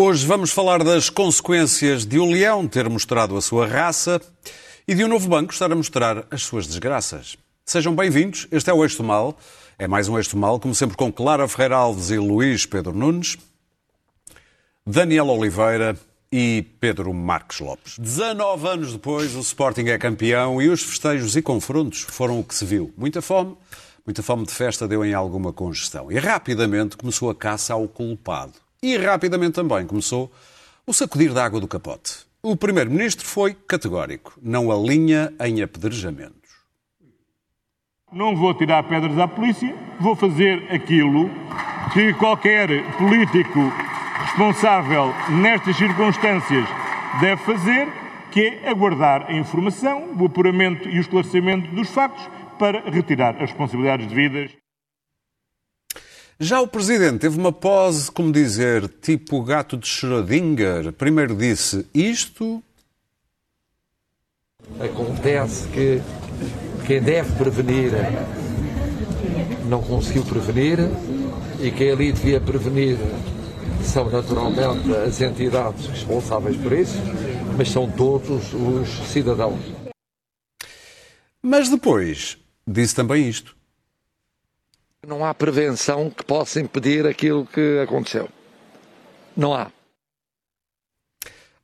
Hoje vamos falar das consequências de um leão ter mostrado a sua raça e de um novo banco estar a mostrar as suas desgraças. Sejam bem-vindos, este é o Eixo Mal. É mais um Eixo Mal, como sempre com Clara Ferreira Alves e Luís Pedro Nunes, Daniel Oliveira e Pedro Marques Lopes. 19 anos depois, o Sporting é campeão e os festejos e confrontos foram o que se viu. Muita fome, muita fome de festa deu em alguma congestão. E rapidamente começou a caça ao culpado. E rapidamente também começou o sacudir da água do capote. O primeiro-ministro foi categórico, não alinha em apedrejamentos. Não vou tirar pedras à polícia, vou fazer aquilo que qualquer político responsável nestas circunstâncias deve fazer, que é aguardar a informação, o apuramento e o esclarecimento dos factos para retirar as responsabilidades devidas. Já o Presidente teve uma pose, como dizer, tipo gato de Schrödinger. Primeiro disse isto. Acontece que quem deve prevenir não conseguiu prevenir e quem ali devia prevenir são naturalmente as entidades responsáveis por isso, mas são todos os cidadãos. Mas depois disse também isto. Não há prevenção que possa impedir aquilo que aconteceu. Não há.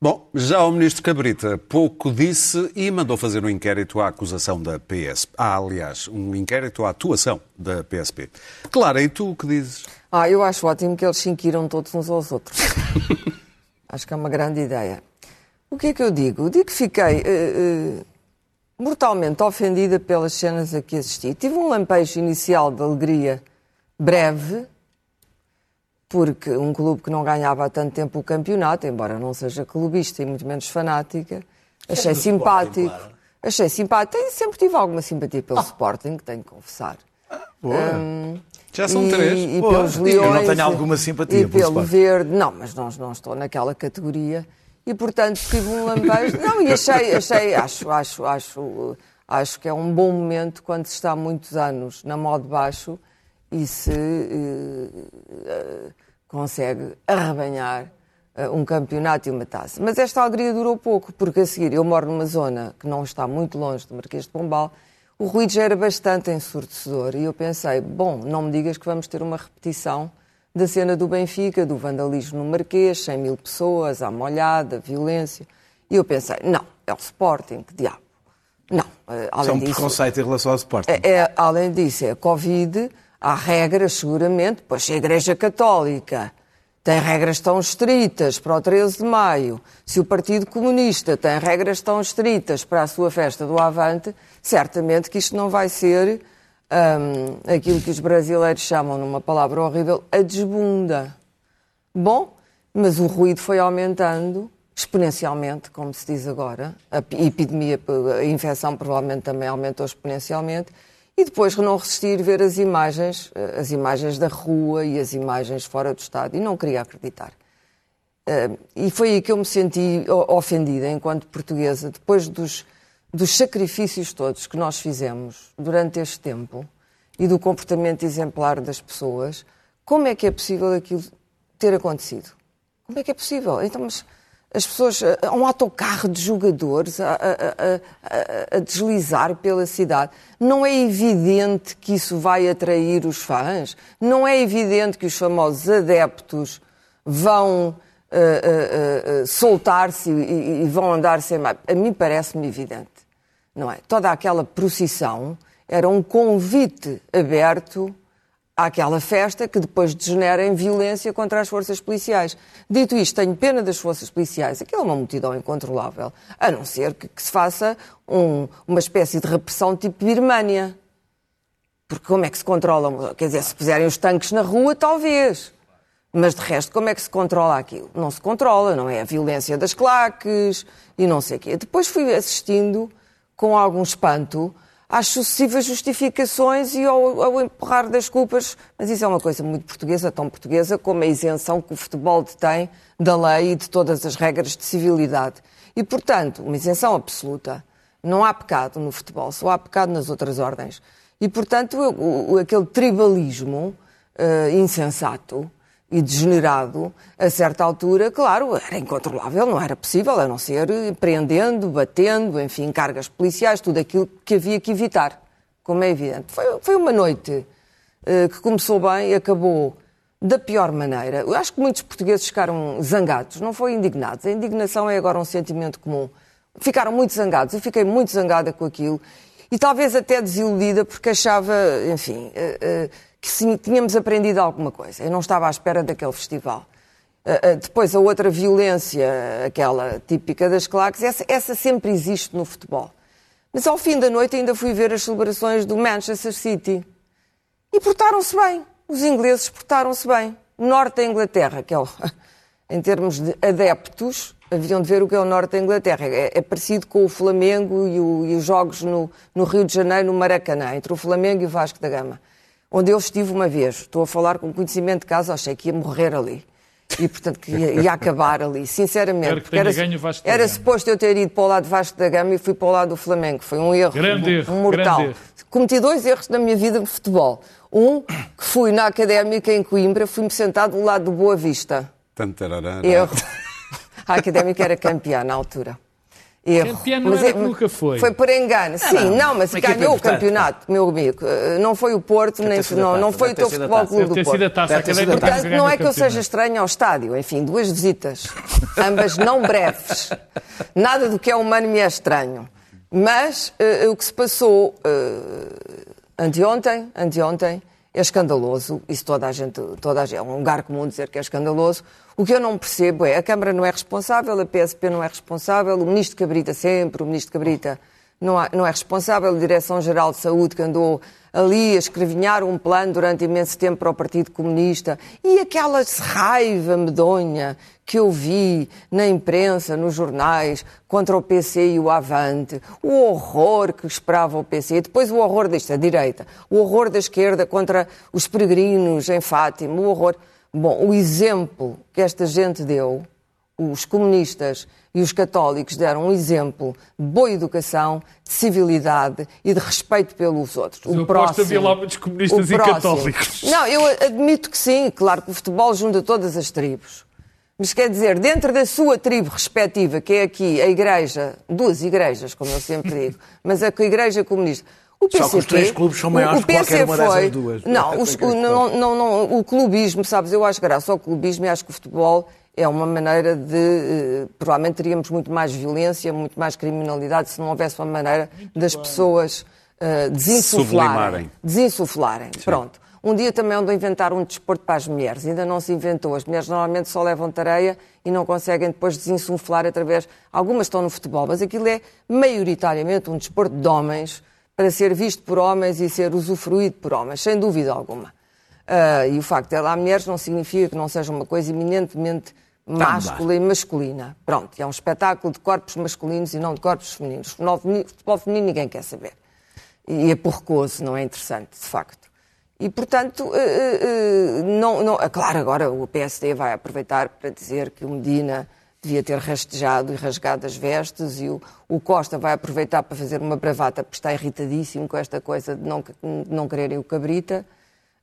Bom, já o ministro Cabrita pouco disse e mandou fazer um inquérito à acusação da PSP. Ah, aliás, um inquérito à atuação da PSP. Clara, e tu o que dizes? Ah, eu acho ótimo que eles se inquiram todos uns aos outros. acho que é uma grande ideia. O que é que eu digo? Digo que fiquei uh, uh, mortalmente ofendida pelas cenas a que assisti. Tive um lampejo inicial de alegria breve, porque um clube que não ganhava há tanto tempo o campeonato, embora não seja clubista e muito menos fanática, achei é simpático. Sporting. Achei simpático. Sempre tive alguma simpatia pelo ah. Sporting, tenho que confessar. Ah, um, Já são e, três. E pelos leões, Eu não tenho alguma simpatia e pelo verde. Não, mas não, não estou naquela categoria. E, portanto, tive um lampejo. Não, e achei, achei acho, acho, acho, acho que é um bom momento quando se está há muitos anos na moda baixo e se uh, consegue arrebanhar uh, um campeonato e uma taça. Mas esta alegria durou pouco, porque a seguir eu moro numa zona que não está muito longe do Marquês de Pombal, o ruído já era bastante ensurdecedor e eu pensei, bom, não me digas que vamos ter uma repetição da cena do Benfica, do vandalismo no Marquês, 100 mil pessoas, à molhada, violência. E eu pensei, não, é o Sporting, que diabo. Não, além Isso é um disso, preconceito em relação ao Sporting. É, é, além disso, é a Covid, Há regras, seguramente, pois se a Igreja Católica tem regras tão estritas para o 13 de maio, se o Partido Comunista tem regras tão estritas para a sua festa do Avante, certamente que isto não vai ser um, aquilo que os brasileiros chamam, numa palavra horrível, a desbunda. Bom, mas o ruído foi aumentando exponencialmente, como se diz agora. A epidemia, a infecção provavelmente também aumentou exponencialmente. E depois não resistir ver as imagens, eh, as imagens da rua e as imagens fora do Estado. E não queria acreditar. E foi aí que eu me senti ofendida enquanto portuguesa, depois dos, dos sacrifícios todos que nós fizemos durante este tempo e do comportamento exemplar das pessoas, como é que é possível aquilo ter acontecido? Como é que é possível? Então, mas as pessoas, há um autocarro de jogadores a, a, a, a, deslizar pela cidade. Não é evidente que isso vai atrair os fãs? Não é evidente que os famosos adeptos vão uh, uh, uh, soltar-se e, e, vão andar sem? A mim parece-me evidente, não é? Toda aquela procissão era um convite aberto àquela festa que depois degenera em violência contra as forças policiais. Dito isto, tenho pena das forças policiais. Aquilo é uma multidão incontrolável, a não ser que, que se faça um, uma espécie de repressão tipo Birmânia. Porque como é que se controla? Quer dizer, se puserem os tanques na rua, talvez. Mas de resto, como é que se controla aquilo? Não se controla, não é? A violência das claques e não sei o quê. Depois fui assistindo com algum espanto às sucessivas justificações e ao, ao, empurrar das culpas. Mas isso é uma coisa muito portuguesa, tão portuguesa como a isenção que o futebol detém da lei e de todas as regras de civilidade. E, portanto, uma isenção absoluta. Não há pecado no futebol, só há pecado nas outras ordens. E, portanto, o, o, aquele tribalismo uh, insensato e degenerado, a certa altura, claro, era incontrolável, não era possível, a não ser prendendo, batendo, enfim, cargas policiais, tudo aquilo que havia que evitar, como é evidente. Foi, foi uma noite uh, que começou bem e acabou da pior maneira. Eu acho que muitos portugueses ficaram zangados, não foi indignados. A indignação é agora um sentimento comum. Ficaram muito zangados, eu fiquei muito zangada com aquilo e talvez até desiludida porque achava, enfim, uh, uh, que sim, tínhamos aprendido alguma coisa. Eu não estava à espera daquele festival. Uh, depois, a outra violência, aquela típica das claques, essa, essa sempre existe no futebol. Mas ao fim da noite ainda fui ver as celebrações do Manchester City. E portaram-se bem. Os ingleses portaram-se bem. Norte da Inglaterra, que é o, em termos de adeptos, haviam de ver o que é o Norte da Inglaterra. É, é parecido com o Flamengo e, o, e os jogos no, no, Rio de Janeiro, no Maracanã, entre o Flamengo e o Vasco da Gama onde eu estive uma vez. Estou a falar com conhecimento de casa, achei que ia morrer ali. E, portanto, que ia, ia acabar ali, sinceramente. Porque era, era suposto eu ter ido para o lado de Vasco da Gama e fui para o lado do Flamengo. Foi um erro, grande erro mortal. Erro. Cometi dois erros na minha vida de futebol. Um, que fui na Académica em Coimbra, fui-me sentado do lado do Boa Vista. Erro. A Académica era campeã na altura. Erro. Campeão não mas era é, nunca foi. Foi por engano. Sim, não, não mas ganhou o campeonato, meu amigo. Eh, não foi o Porto, nem não, não foi o teu futebol clube do Porto. Taça, Portanto, não é que eu seja estranho ao estádio. Enfim, duas visitas, ambas não breves. Nada do que é humano me é estranho. Mas uh, o que se passou uh, anteontem, anteontem, é escandaloso. Isso toda a gente, toda a gente, é um lugar comum dizer que é escandaloso. O que eu não percebo é a Câmara não é responsável, a PSP não é responsável, o Ministro Cabrita sempre, o Ministro Cabrita não, não é responsável, a Direção-Geral de Saúde que andou ali a escrevinhar um plano durante imenso tempo para o Partido Comunista. E aquela raiva medonha que eu vi na imprensa, nos jornais, contra o PC e o Avante, o horror que esperava o PC, depois o horror desta direita, o horror da esquerda contra os peregrinos em Fátima, o horror. Bom, o exemplo que esta gente deu, os comunistas e os católicos deram um exemplo de boa educação, de civilidade e de respeito pelos outros. O eu próximo, havia lá muitos comunistas e católicos. Não, eu admito que sim, claro que o futebol junta todas as tribos. Mas quer dizer, dentro da sua tribo respectiva, que é aqui a igreja, duas igrejas, como eu sempre digo, mas a igreja comunista, o PCP, Só que os três clubes são maiores que qualquer uma dessas duas. Não, os, o, não, não, não, o clubismo, sabes, eu acho graça ao clubismo e acho que o futebol é uma maneira de. Eh, provavelmente teríamos muito mais violência, muito mais criminalidade se não houvesse uma maneira das pessoas uh, desinsuflarem. Desinsuflarem. Pronto. Um dia também onde inventar um desporto para as mulheres. Ainda não se inventou. As mulheres normalmente só levam tareia e não conseguem depois desinsuflar através. Algumas estão no futebol, mas aquilo é maioritariamente um desporto de homens para ser visto por homens e ser usufruído por homens, sem dúvida alguma. Uh, e o facto de ela há mulheres não significa que não seja uma coisa eminentemente máscula e masculina. Pronto, é um espetáculo de corpos masculinos e não de corpos femininos. Futebol feminino ninguém quer saber. E é porcoso, não é interessante, de facto. E, portanto, uh, uh, não, não, claro, agora o PSD vai aproveitar para dizer que o Medina devia ter rastejado e rasgado as vestes e o, o, Costa vai aproveitar para fazer uma bravata porque está irritadíssimo com esta coisa de não, de não quererem o Cabrita,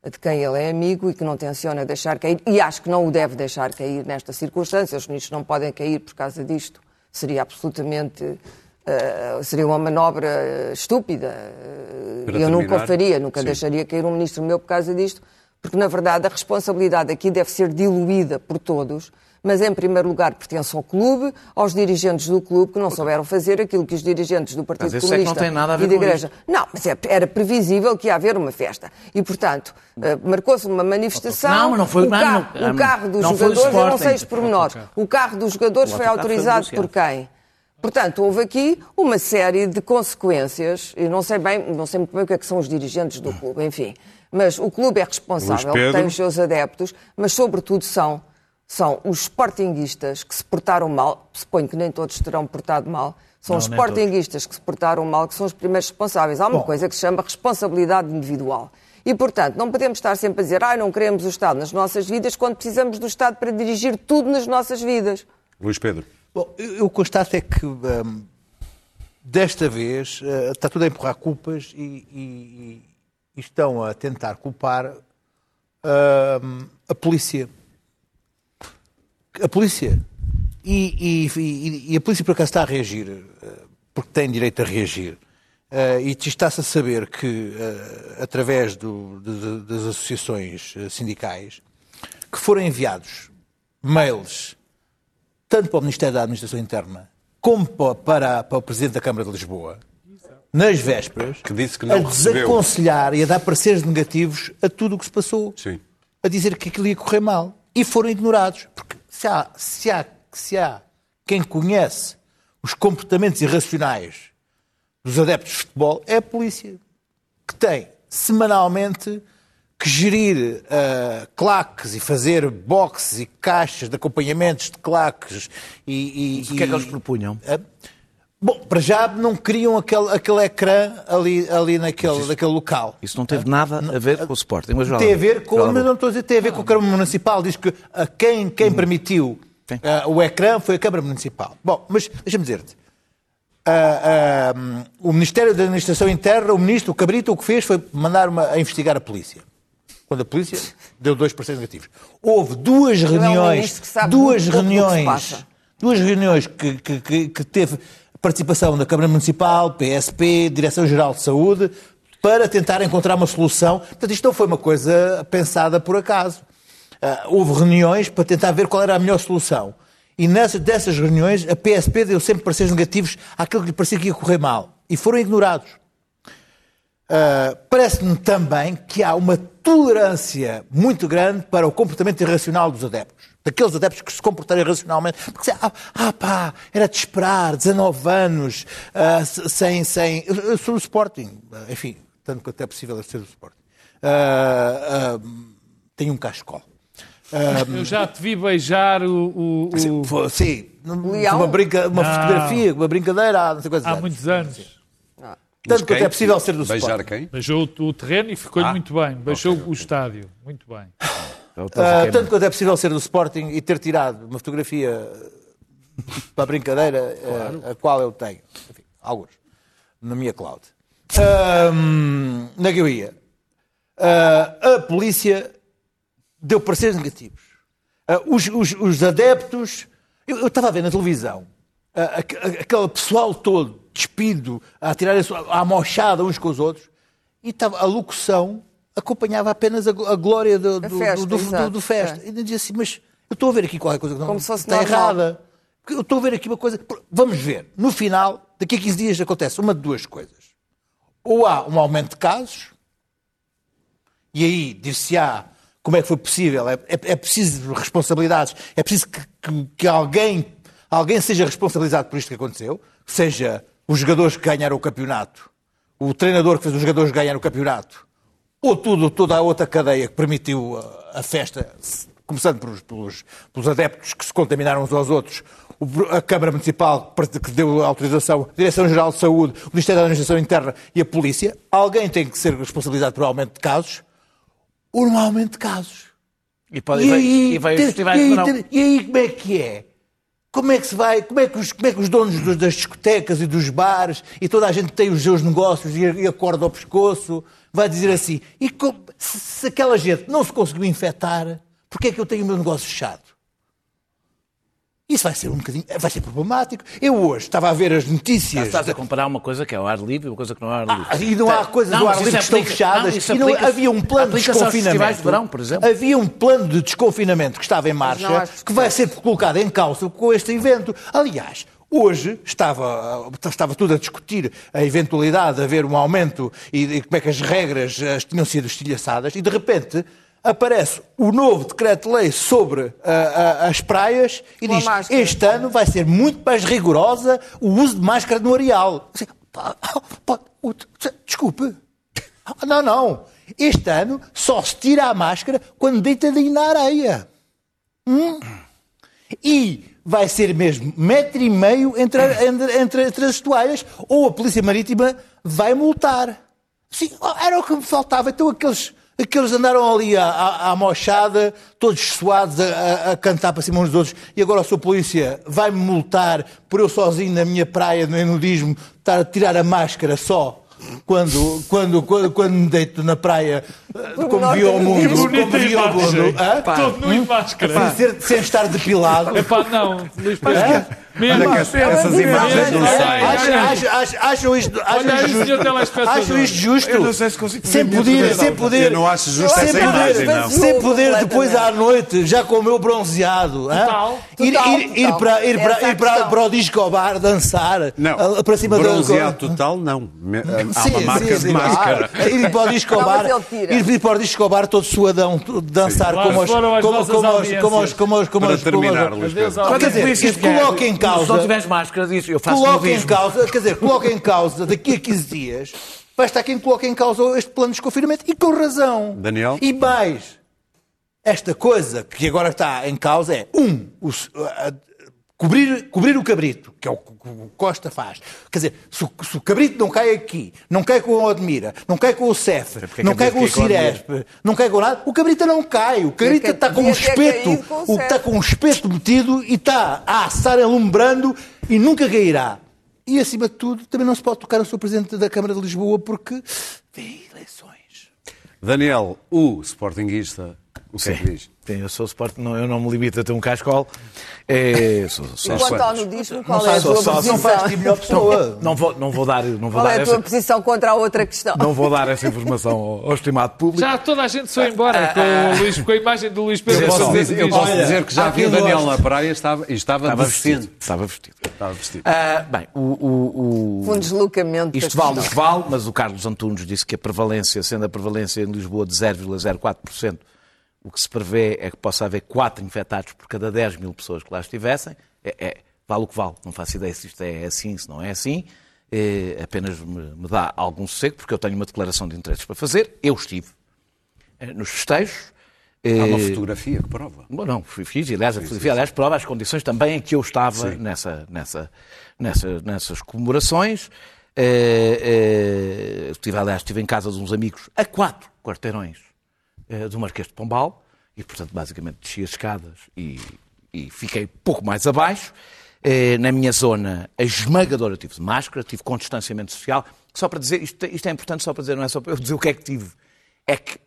de quem ele é amigo e que não tenciona deixar cair, e acho que não o deve deixar cair nesta circunstância, os ministros não podem cair por causa disto, seria absolutamente, uh, seria uma manobra estúpida, uh, eu nunca o faria, nunca Sim. deixaria cair um ministro meu por causa disto, porque na verdade a responsabilidade aqui deve ser diluída por todos, mas em primeiro lugar pertence ao clube, aos dirigentes do clube que não souberam fazer aquilo que os dirigentes do Partido mas Comunista é que não tem nada a ver e da Igreja. Isto. Não, mas é, era previsível que ia haver uma festa. E, portanto, uh, marcou-se uma manifestação. Não, mas não foi o carro, não, o carro dos jogadores, eu não sei os pormenores. O carro dos jogadores foi autorizado por quem? Portanto, houve aqui uma série de consequências, eu não sei bem, não sei muito bem o que, é que são os dirigentes do clube, enfim. Mas o clube é responsável, tem os seus adeptos, mas sobretudo são são os sportinguistas que se portaram mal, suponho que nem todos terão portado mal, são não, os sportinguistas que se portaram mal que são os primeiros responsáveis. Há uma Bom. coisa que se chama responsabilidade individual. E, portanto, não podemos estar sempre a dizer ah, não queremos o Estado nas nossas vidas quando precisamos do Estado para dirigir tudo nas nossas vidas. Luís Pedro. Bom, eu constato é que hum, desta vez uh, está tudo a empurrar culpas e, e, e estão a tentar culpar uh, a polícia a polícia. E, e, e, a polícia por acaso está a reagir, eh, porque tem direito a reagir. Uh, e está-se a saber que, uh, através do, de, das associações sindicais, que foram enviados mails, tanto para o Ministério da Administração Interna, como para, para o Presidente da Câmara de Lisboa, nas vésperas, que disse que a desaconselhar e a dar pareceres negativos a tudo o que se passou. Sim. A dizer que aquilo ia correr mal. E foram ignorados. Porque se há, se há, se há quem conhece os comportamentos irracionais dos adeptos de futebol, é a polícia. Que tem, semanalmente, que gerir uh, claques e fazer boxes e caixas de acompanhamentos de claques e... e o que é que eles propunham? Uh, Bom, para já não queriam aquele, aquele ecrã ali, ali naquele, isso, naquele local. Isso não teve nada a ver com o Sporting. Mas tem a ver com, mas não estou a dizer, tem a ver com a Câmara Municipal. Diz que a quem, quem hum. permitiu uh, o ecrã foi a Câmara Municipal. Bom, mas deixa-me dizer-te. Uh, uh, o Ministério da Administração Interna, o ministro, o Cabrito, o que fez foi mandar uma, a investigar a polícia. Quando a polícia deu dois parceiros negativos. Houve duas reuniões, é um duas reuniões, duas reuniões que, que, que, que teve participação da Câmara Municipal, PSP, Direção-Geral de Saúde, para tentar encontrar uma solução. Portanto, isto não foi uma coisa pensada por acaso. Uh, houve reuniões para tentar ver qual era a melhor solução. E nessas, dessas reuniões, a PSP deu sempre pareceres negativos àquilo que lhe parecia que ia correr mal. E foram ignorados. Uh, Parece-me também que há uma tolerância muito grande para o comportamento irracional dos adeptos daqueles adeptos que se comportaram irracionalmente. Porque, ah, ah pá, era de esperar, 19 anos, uh, sem, sem... Eu sou do Sporting, enfim, tanto quanto é possível ser do Sporting. Uh, uh, tenho um cascol. Eu já te vi beijar o... o, o... Sim, foi, sim uma, brinca, uma fotografia, uma brincadeira, não sei Há muitos anos. Tanto quanto é possível ser do Beijar Sporting. quem? Beijou o terreno e ficou-lhe ah, muito bem. Beijou okay, o estádio. Muito bem. Uh, tanto quanto é possível ser do Sporting e ter tirado uma fotografia para a brincadeira claro. a, a qual eu tenho. Enfim, alguns. Na minha cloud. Uh, na que eu ia. Uh, a polícia deu pareceres negativos. Uh, os, os, os, adeptos. Eu, estava a ver na televisão aquele pessoal todo despido, a tirar a mochada uns com os outros, e estava a locução acompanhava apenas a, a glória do, do, festa, do, do, do festa. É. E dizia assim, mas eu estou a ver aqui qualquer coisa que não, está normal. errada. Eu estou a ver aqui uma coisa. Vamos ver. No final, daqui a 15 dias acontece uma de duas coisas. Ou há um aumento de casos, e aí dir-se-á como é que foi possível. É, é, é preciso responsabilidades, é preciso que, que, que, alguém, alguém seja responsabilizado por isto que aconteceu, seja os jogadores que ganharam o campeonato, o treinador que fez os jogadores ganhar o campeonato, ou tudo, toda a outra cadeia que permitiu a festa, começando pelos, pelos, pelos adeptos que se contaminaram uns aos outros, a Câmara Municipal que deu autorização, a Direção-Geral de Saúde, o Ministério da Administração Interna e a Polícia, alguém tem que ser responsabilizado por aumento de casos, ou no aumento de casos. E, pode, e, aí, e, vai, e, aí, e aí como é que é? Como é que se vai, como é que os, como é que os donos das discotecas e dos bares e toda a gente tem os seus negócios e, e acorda ao pescoço vai dizer assim: e se, se aquela gente não se conseguiu infectar, porquê é que eu tenho o meu negócio fechado? Isso vai ser um bocadinho, vai ser problemático. Eu hoje estava a ver as notícias. Estás a comparar uma coisa que é o ar livre e uma coisa que não é o ar livre. Ah, e não há coisas do ar livre que estão fechadas. Não, e não, havia um plano de desconfinamento. De verão, por exemplo. Havia um plano de desconfinamento que estava em marcha, que vai ser colocado em causa com este evento. Aliás, Hoje estava, estava tudo a discutir a eventualidade de haver um aumento e, e como é que as regras as tinham sido estilhaçadas e de repente aparece o novo decreto-lei sobre uh, uh, as praias e diz máscara. este ano vai ser muito mais rigorosa o uso de máscara no areal. Desculpe. Não, não. Este ano só se tira a máscara quando deitadinho na areia. Hum? E vai ser mesmo metro e meio entre, entre, entre, entre as toalhas, ou a Polícia Marítima vai multar. Sim, era o que me faltava. Então aqueles, aqueles andaram ali à, à, à mochada, todos suados, a, a, cantar para cima uns dos outros, e agora a sua polícia vai-me multar por eu sozinho na minha praia, no nudismo, estar a tirar a máscara só quando, quando, quando, quando me deito na praia, eh, como vi ao mundo, como vi ao mundo? Todo nu em máscara. sem, ser- sem estar depilado. Epá, não, Luís Pedro. Mesmo. Olha que essas imagens não saem. Acham, acham, acham, acham isto, acham Olha isto justo? Acham isto justo? Eu não sei se consigo sem poder, sem poder, Eu não acho justo sem essa poder, imagem, não. sem poder depois à noite, já com o meu bronzeado? Total, ir, total, ir, ir total. para, ir, para, é ir para, para o disco bar dançar Não, para cima da bronzeado total, não. Me- Há Sim, uma marca sim, de máscara. claro. Ir para o disco bar, ir para o disco bar todo suadão, dançar Lá como os, foram as como, nossas como os, audiências. como os, como os, como Para os, como os- terminar, Luís Adeus Pedro. ao- Quer dizer, Isso isso que é- coloca em Se não causa, tiveres máscara, diz, eu faço coloca em causa, quer dizer, coloca em causa daqui a 15 dias, vai estar quem coloca em causa este plano de desconfinamento e com razão. Daniel? E mais, esta coisa que agora está em causa é, um, o, cobrir, cobrir o cabrito, que é o que o Costa faz. Quer dizer, se o, se o cabrito não cai aqui, não cai com o Odmira, não cai com o Cef, porque não cai com o é. Ciresp, não cai com nada, o cabrito não cai. O cabrito está com um espeto, com o está com um espeto metido e está a assar alumbrando e nunca cairá. E, acima de tudo, também não se pode tocar no Sr. Presidente da Câmara de Lisboa porque vem eleições. Daniel, o Sportingista, o que é que diz? Sim, eu sou Sport, não, eu não me limito a ter um cascol. É, sou, sou, Quanto ao quantos? nudismo, qual é a sou tua só- Não faz de ti posição? melhor pessoa. não, vou, não vou dar, não vou Qual dar é a tua essa, posição contra a outra questão? não vou dar essa informação ao, ao estimado público. Já toda a gente foi embora com, o Luís, com a imagem do Luís Pedro. Eu posso, Só. dizer, eu posso Olha, dizer que já vi o Daniel na praia e estava, e estava, Estava vestido. Estava vestido. Estava vestido. Ah, bem, o, o, o- Um deslocamento Isto vale o questão. que vale, mas o Carlos Antunes disse que a prevalência, sendo a prevalência em Lisboa de 0,04%, o que se prevê é que possa haver 4 infectados por cada 10 mil pessoas que lá estivessem. É, é- vale o que vale. Não faço ideia se isto é assim, se não é assim. É, apenas me, me dá algum sossego, porque eu tenho uma declaração de interesses para fazer. Eu estive eh, nos festejos. Há uma Eh, fotografia que prova. Bom, não, fui- fiz, aliás, a fotografia, aliás, prova as condições também em que eu estava nessa, nessa, nessa, nessas comemorações. Eh, estive, aliás, estive em casa de uns amigos a quatro quarteirões do Marquês de Pombal e, portanto, basicamente desci as escadas e, e fiquei pouco mais abaixo. Eh, na minha zona, a esmagadora tive de máscara, tive com distanciamento social. Só para dizer, isto, isto é importante só para dizer, não é só para eu dizer o que é que tive. É que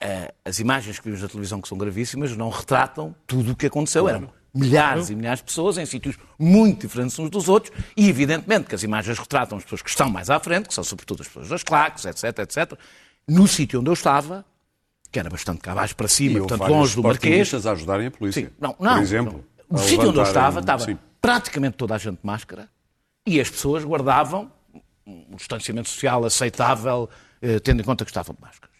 eh, as imagens que vimos na televisão, que são gravíssimas, não retratam tudo o que aconteceu. Eram milhares e milhares de pessoas em sítios muito diferentes uns dos outros e, evidentemente, que as imagens retratam as pessoas que estão mais à frente, que são sobretudo as pessoas das claques, etc, etc. No sítio onde eu estava, que era bastante cá abaixo para E cima, houve portanto, longe do Marquês, a ajudarem a polícia. Sim, não, não. Por exemplo. No a sítio onde eu estava, estava Sim. praticamente toda a gente de máscara e as pessoas guardavam um distanciamento social aceitável, eh, tendo em conta que estavam de máscaras.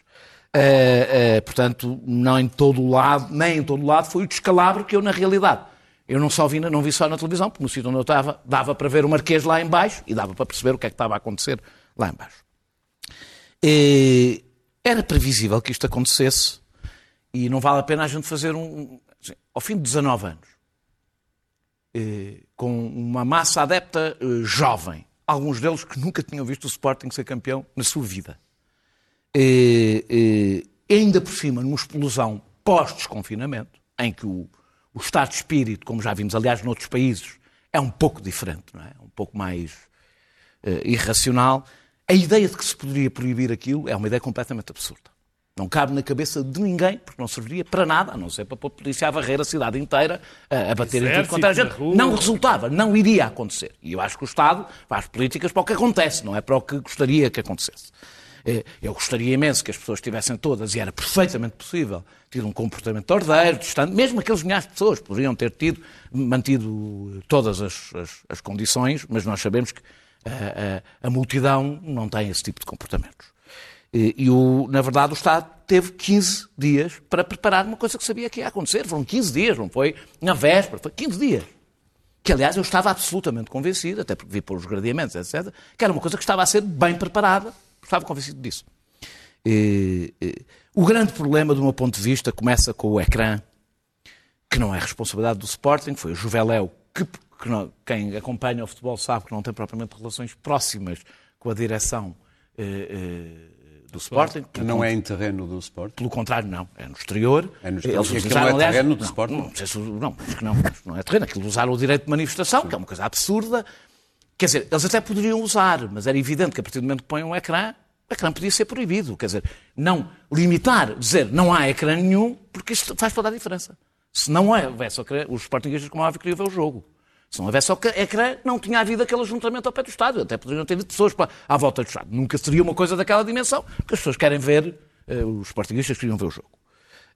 Eh, eh, portanto, não em todo o lado, nem em todo o lado, foi o descalabro que eu, na realidade, eu não só vi, não vi só na televisão, porque no sítio onde eu estava, dava para ver o Marquês lá em baixo e dava para perceber o que é que estava a acontecer lá em baixo. Eh, era previsível que isto acontecesse e não vale a pena a gente fazer um. assim, ao fim de 19 anos, eh, com uma massa adepta eh, jovem, alguns deles que nunca tinham visto o Sporting ser campeão na sua vida, eh, ainda por cima numa explosão pós-desconfinamento, em que o, o estado de espírito, como já vimos, aliás, noutros países, é um pouco diferente, não é? Um pouco mais irracional. A ideia de que se poderia proibir aquilo é uma ideia completamente absurda. Não cabe na cabeça de ninguém, porque não serviria para nada, a não ser para pôr a polícia a varrer a cidade inteira, a, a bater em tudo Exército, era na gente. Não resultava, não iria acontecer. E eu acho que o Estado faz políticas para o que acontece, não é para o que gostaria que acontecesse. Eh, Eu gostaria imenso que as pessoas tivessem todas, e era perfeitamente possível, ter um comportamento ordeiro, distante, mesmo aqueles milhares de pessoas poderiam ter tido, mantido todas as, as- as condições, mas nós sabemos que a, a- a multidão não tem esse tipo de comportamentos. E, o, na verdade, o Estado teve 15 dias para preparar uma coisa que sabia que ia acontecer. Foram 15 dias, não foi na véspera, foi 15 dias. Que, aliás, eu estava absolutamente convencido, até porque vi por os gradeamentos, etc., que era uma coisa que estava a ser bem preparada. Estava convencido disso. E, e, o grande problema, do meu ponto de vista, começa com o ecrã, que não é responsabilidade do Sporting, foi o Juveléu, que, que não- quem acompanha o futebol sabe que não tem propriamente relações próximas com a direção eh, eh, do Sporting. Que não é em terreno do Sport. Pelo contrário, não. É no exterior. É no- Eles aquilo utilizaram, não é aliás, terreno do Não, Sporting? não, sei se- não, acho que não. Não é terreno. Aquilo usaram o direito de manifestação, que é uma coisa absurda. Quer dizer, eles até poderiam usar, mas era evidente que a partir do momento que põem um ecrã, o ecrã podia ser proibido. Quer dizer, não limitar, dizer não há ecrã nenhum, porque isto faz toda a diferença. Se não houvesse ecrã, os Sportingistas, como óbvio, queriam ver o jogo. Se não houvesse ecrã, não tinha havido aquele ajuntamento ao pé do estádio. Até poderiam ter pessoas para, à volta do estádio. Nunca seria uma coisa daquela dimensão, porque as pessoas querem ver, uh, os Sportingistas queriam ver o jogo.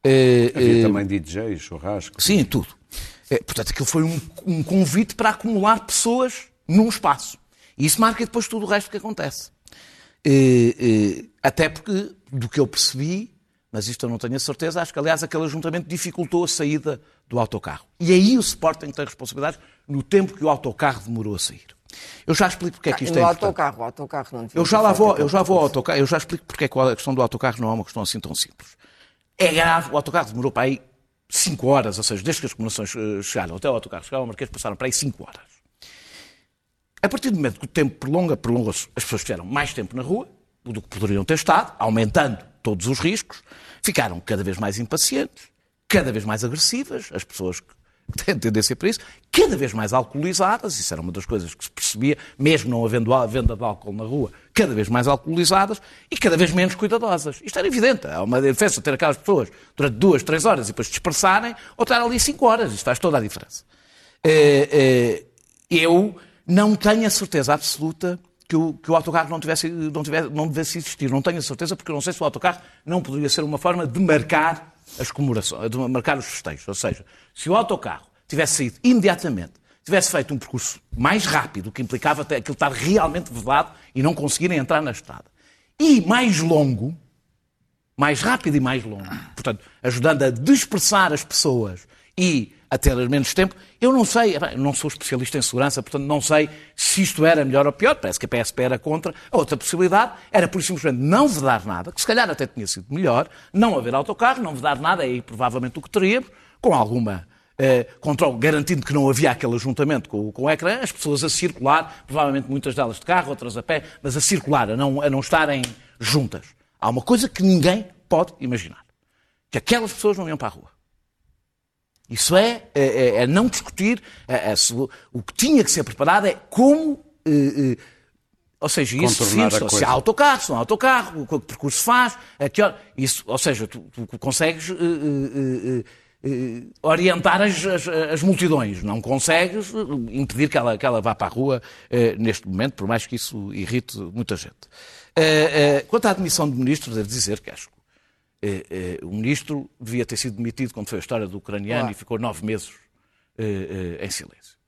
Uh, Havia uh, também DJs, churrasco. Sim, tudo. portanto, aquilo foi um, um convite para acumular pessoas num espaço. E isso marca depois tudo o resto que acontece. até porque, do que eu percebi, mas isto eu não tenho a certeza, acho que, aliás, aquele ajuntamento dificultou a saída do autocarro. E aí o Sporting tem responsabilidades no tempo que o autocarro demorou a sair. Eu já explico porque é que isto no é importante. autocarro, o autocarro não eu já lá vou, eu já vou ao autocarro, eu já explico porque é que a questão do autocarro não é uma questão assim tão simples. É grave, o autocarro demorou para aí 5 horas, ou seja, desde que as comunicações eh, chegaram até o autocarro chegar ao Marquês, passaram para aí 5 horas. A partir do momento que o tempo prolonga, prolonga-se, as pessoas tiveram mais tempo na rua do que poderiam ter estado, aumentando todos os riscos, ficaram cada vez mais impacientes, cada vez mais agressivas, as pessoas que têm tendência para isso, cada vez mais alcoolizadas, isso era uma das coisas que se percebia, mesmo não havendo venda de álcool na rua, cada vez mais alcoolizadas e cada vez menos cuidadosas. Isto era evidente. Há uma diferença ter aquelas pessoas durante duas, três horas e depois dispersarem ou estar ali cinco horas. Isto faz toda a diferença. Eh, eh, eu não tenho a certeza absoluta que o, que o autocarro não, tivesse, não, tivesse, não devesse existir. Não tenho a certeza, porque não sei se o autocarro não poderia ser uma forma de marcar as comemorações, de marcar os festejos. Ou seja, se o autocarro tivesse saído imediatamente, tivesse feito um percurso mais rápido, que implicava até aquilo estar realmente vedado e não conseguirem entrar na estrada, e mais longo, mais rápido e mais longo, portanto, ajudando a dispersar as pessoas e a ter menos tempo. Eu não sei, não sou especialista em segurança, portanto não sei se isto era melhor ou pior. Parece que a PSP era contra. A outra possibilidade era, por simplesmente, não vedar nada, que se calhar até tinha sido melhor, não haver autocarro, não vedar nada, é aí provavelmente o que teríamos, com alguma eh, controle, garantindo que não havia aquele ajuntamento com, com o ecrã, as pessoas a circular, provavelmente muitas delas de carro, outras a pé, mas a circular, a não, a não estarem juntas. Há uma coisa que ninguém pode imaginar. Que aquelas pessoas não iam para a rua. Isso é, é, é, é não discutir. É, é o que tinha que ser preparado é como. Eh, eh, ou seja, isso define se há autocarro, se não há autocarro, o que percurso faz, a que hora, isso, ou seja, tu, tu consegues uh, orientar as, as, as, multidões, não consegues impedir que ela, que ela vá para a rua neste momento, por mais que isso irrite muita gente. quanto à admissão de ministros, devo dizer que acho eh, eh, o ministro devia ter sido demitido quando foi a história do ucraniano e ficou nove meses eh, em silêncio.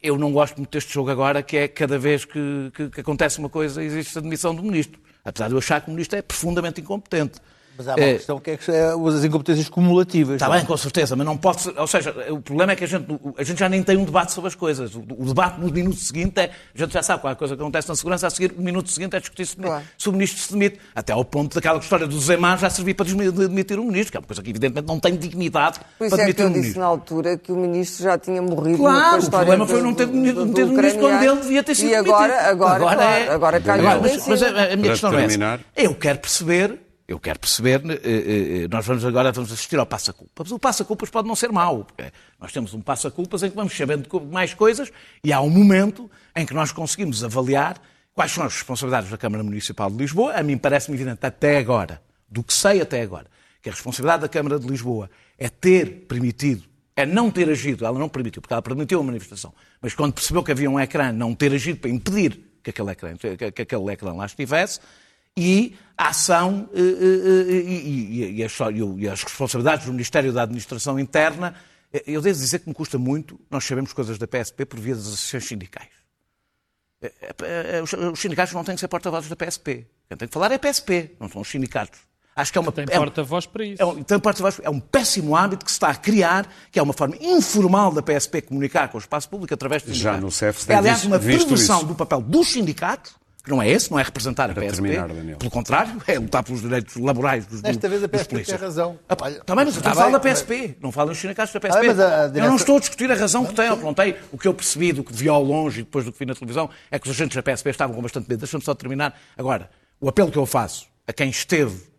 Eu não gosto muito deste jogo agora, que é cada vez que, que, que acontece uma coisa existe a demissão do ministro. Apesar de eu achar que o ministro é profundamente incompetente. Mas há uma é, questão que é, é as incompetências cumulativas. Está bem, com certeza, mas não pode ser, Ou seja, o problema é que a gente, a gente já nem tem um debate sobre as coisas. O, o debate no minuto seguinte é. A gente já sabe qual é a coisa que acontece na segurança, a seguir, o minuto seguinte é discutir se, claro. se o ministro se demite. Até ao ponto daquela história do Zemar já servir para demitir o ministro, que é uma coisa que evidentemente não tem dignidade Por isso para demitir é que eu disse na altura que o ministro já tinha morrido. Claro, o problema foi não ter demitido o ministro quando ele devia ter sido e agora, demitido. Agora, agora, claro, é... agora cai agora, mas, mas a, a minha questão terminar. é essa. Eu quero perceber eu quero perceber, eh, eh, eh, nós vamos agora vamos assistir ao passa-culpas. O passa-culpas pode não ser mau, porque nós temos um passa-culpas em que vamos sabendo mais coisas e há um momento em que nós conseguimos avaliar quais são as responsabilidades da Câmara Municipal de Lisboa. A mim parece-me evidente até agora, do que sei até agora, que a responsabilidade da Câmara de Lisboa é ter permitido, é não ter agido, ela não permitiu, porque ela permitiu a manifestação, mas quando percebeu que havia um ecrã, não ter agido para impedir que aquele ecrã, que aquele ecrã lá estivesse, e a ação e, e, e, as, e, as, responsabilidades do Ministério da Administração Interna. Eu devo dizer que me custa muito, nós sabemos coisas da PSP por via das associações sindicais. Os sindicatos não têm que ser porta-vozes da PSP. Quem tem que falar é a PSP, não são os sindicatos. Acho que é uma. Tem é porta-voz para isso. É um, tem porta-voz. É um péssimo hábito que se está a criar, que é uma forma informal da PSP comunicar com o espaço público através de Já no CEF É, aliás, uma perversão do papel dos sindicatos que não é esse, não é representar a PSP. Terminar, Pelo contrário, é lutar pelos direitos laborais dos Nesta vez a PSP tem razão. Ah, também, mas eu estou a falar da PSP, não falo dos sindicatos da PSP. Ah, Eu não estou a discutir a razão que tem ou que não tem. O que eu percebi do que vi ao longe e depois do que vi na televisão é que os agentes da PSP estavam com bastante medo. Deixa-me só terminar. Agora, o apelo que eu faço a quem esteve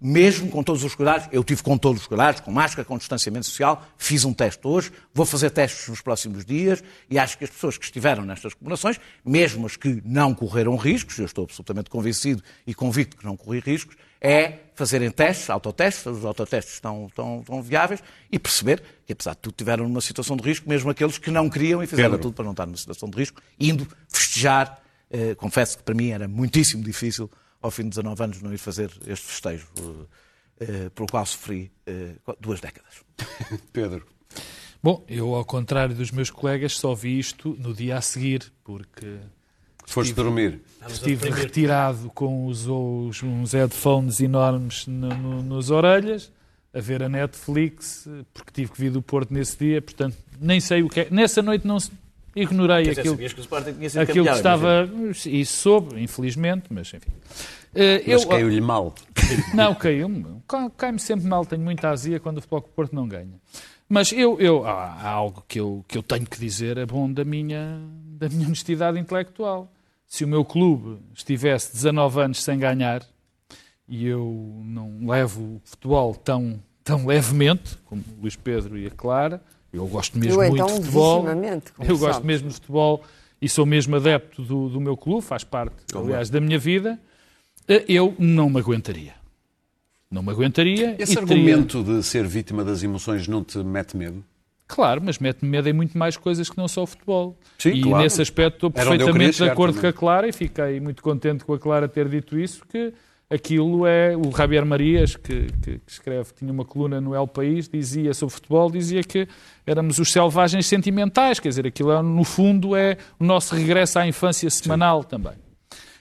mesmo com todos os cuidados, eu tive com todos os cuidados, com máscara, com distanciamento social, fiz um teste hoje, vou fazer testes nos próximos dias e acho que as pessoas que estiveram nestas comemorações, mesmo as que não correram riscos, eu estou absolutamente convencido e convicto que não corri riscos, é fazerem testes, autotestes, os autotestes estão, estão, estão viáveis, e perceber que, apesar de tudo, tiveram numa situação de risco, mesmo aqueles que não queriam e fizeram Pedro. tudo para não estar numa situação de risco, indo festejar. Eh, confesso que para mim era muitíssimo difícil ao fim de 19 anos, não ir fazer este festejo uh, pelo qual sofri uh, duas décadas. Pedro. Bom, eu, ao contrário dos meus colegas, só vi isto no dia a seguir, porque. Foste dormir. Estive retirado com os, os, uns headphones enormes no, no, nas orelhas, a ver a Netflix, porque tive que vir do Porto nesse dia, portanto, nem sei o que é. Nessa noite não, ignorei dizer, aquilo, que, o aquilo que estava. E soube, infelizmente, mas enfim. Uh, mas caiu-lhe mal. Não, caiu-me. Cai-me sempre mal, tenho muita azia quando o Futebol Porto não ganha. Mas eu, eu, há, algo que eu, que eu tenho que dizer é bom da minha, da minha honestidade intelectual. Se o meu clube estivesse 19 anos sem ganhar e eu não levo o futebol tão, tão levemente, como o Luís Pedro e a Clara, eu gosto mesmo eu, muito então, de futebol. Eu gosto mesmo de futebol e sou mesmo adepto do, do meu clube, faz parte, aliás, da minha vida. Eh, eu não me aguentaria. Não me aguentaria. Esse argumento teria... de ser vítima das emoções não te mete medo? Claro, mas mete-me medo em muito mais coisas que não só o futebol. Sim, e claro. nesse aspecto estou perfeitamente de acordo também. com a Clara e fiquei muito contente com a Clara ter dito isso, que aquilo é o Javier Marias, que, que, que, escreve, tinha uma coluna no El País, dizia sobre futebol, dizia que éramos os selvagens sentimentais, quer dizer, aquilo é, no fundo é o nosso regresso à infância semanal Sim. também.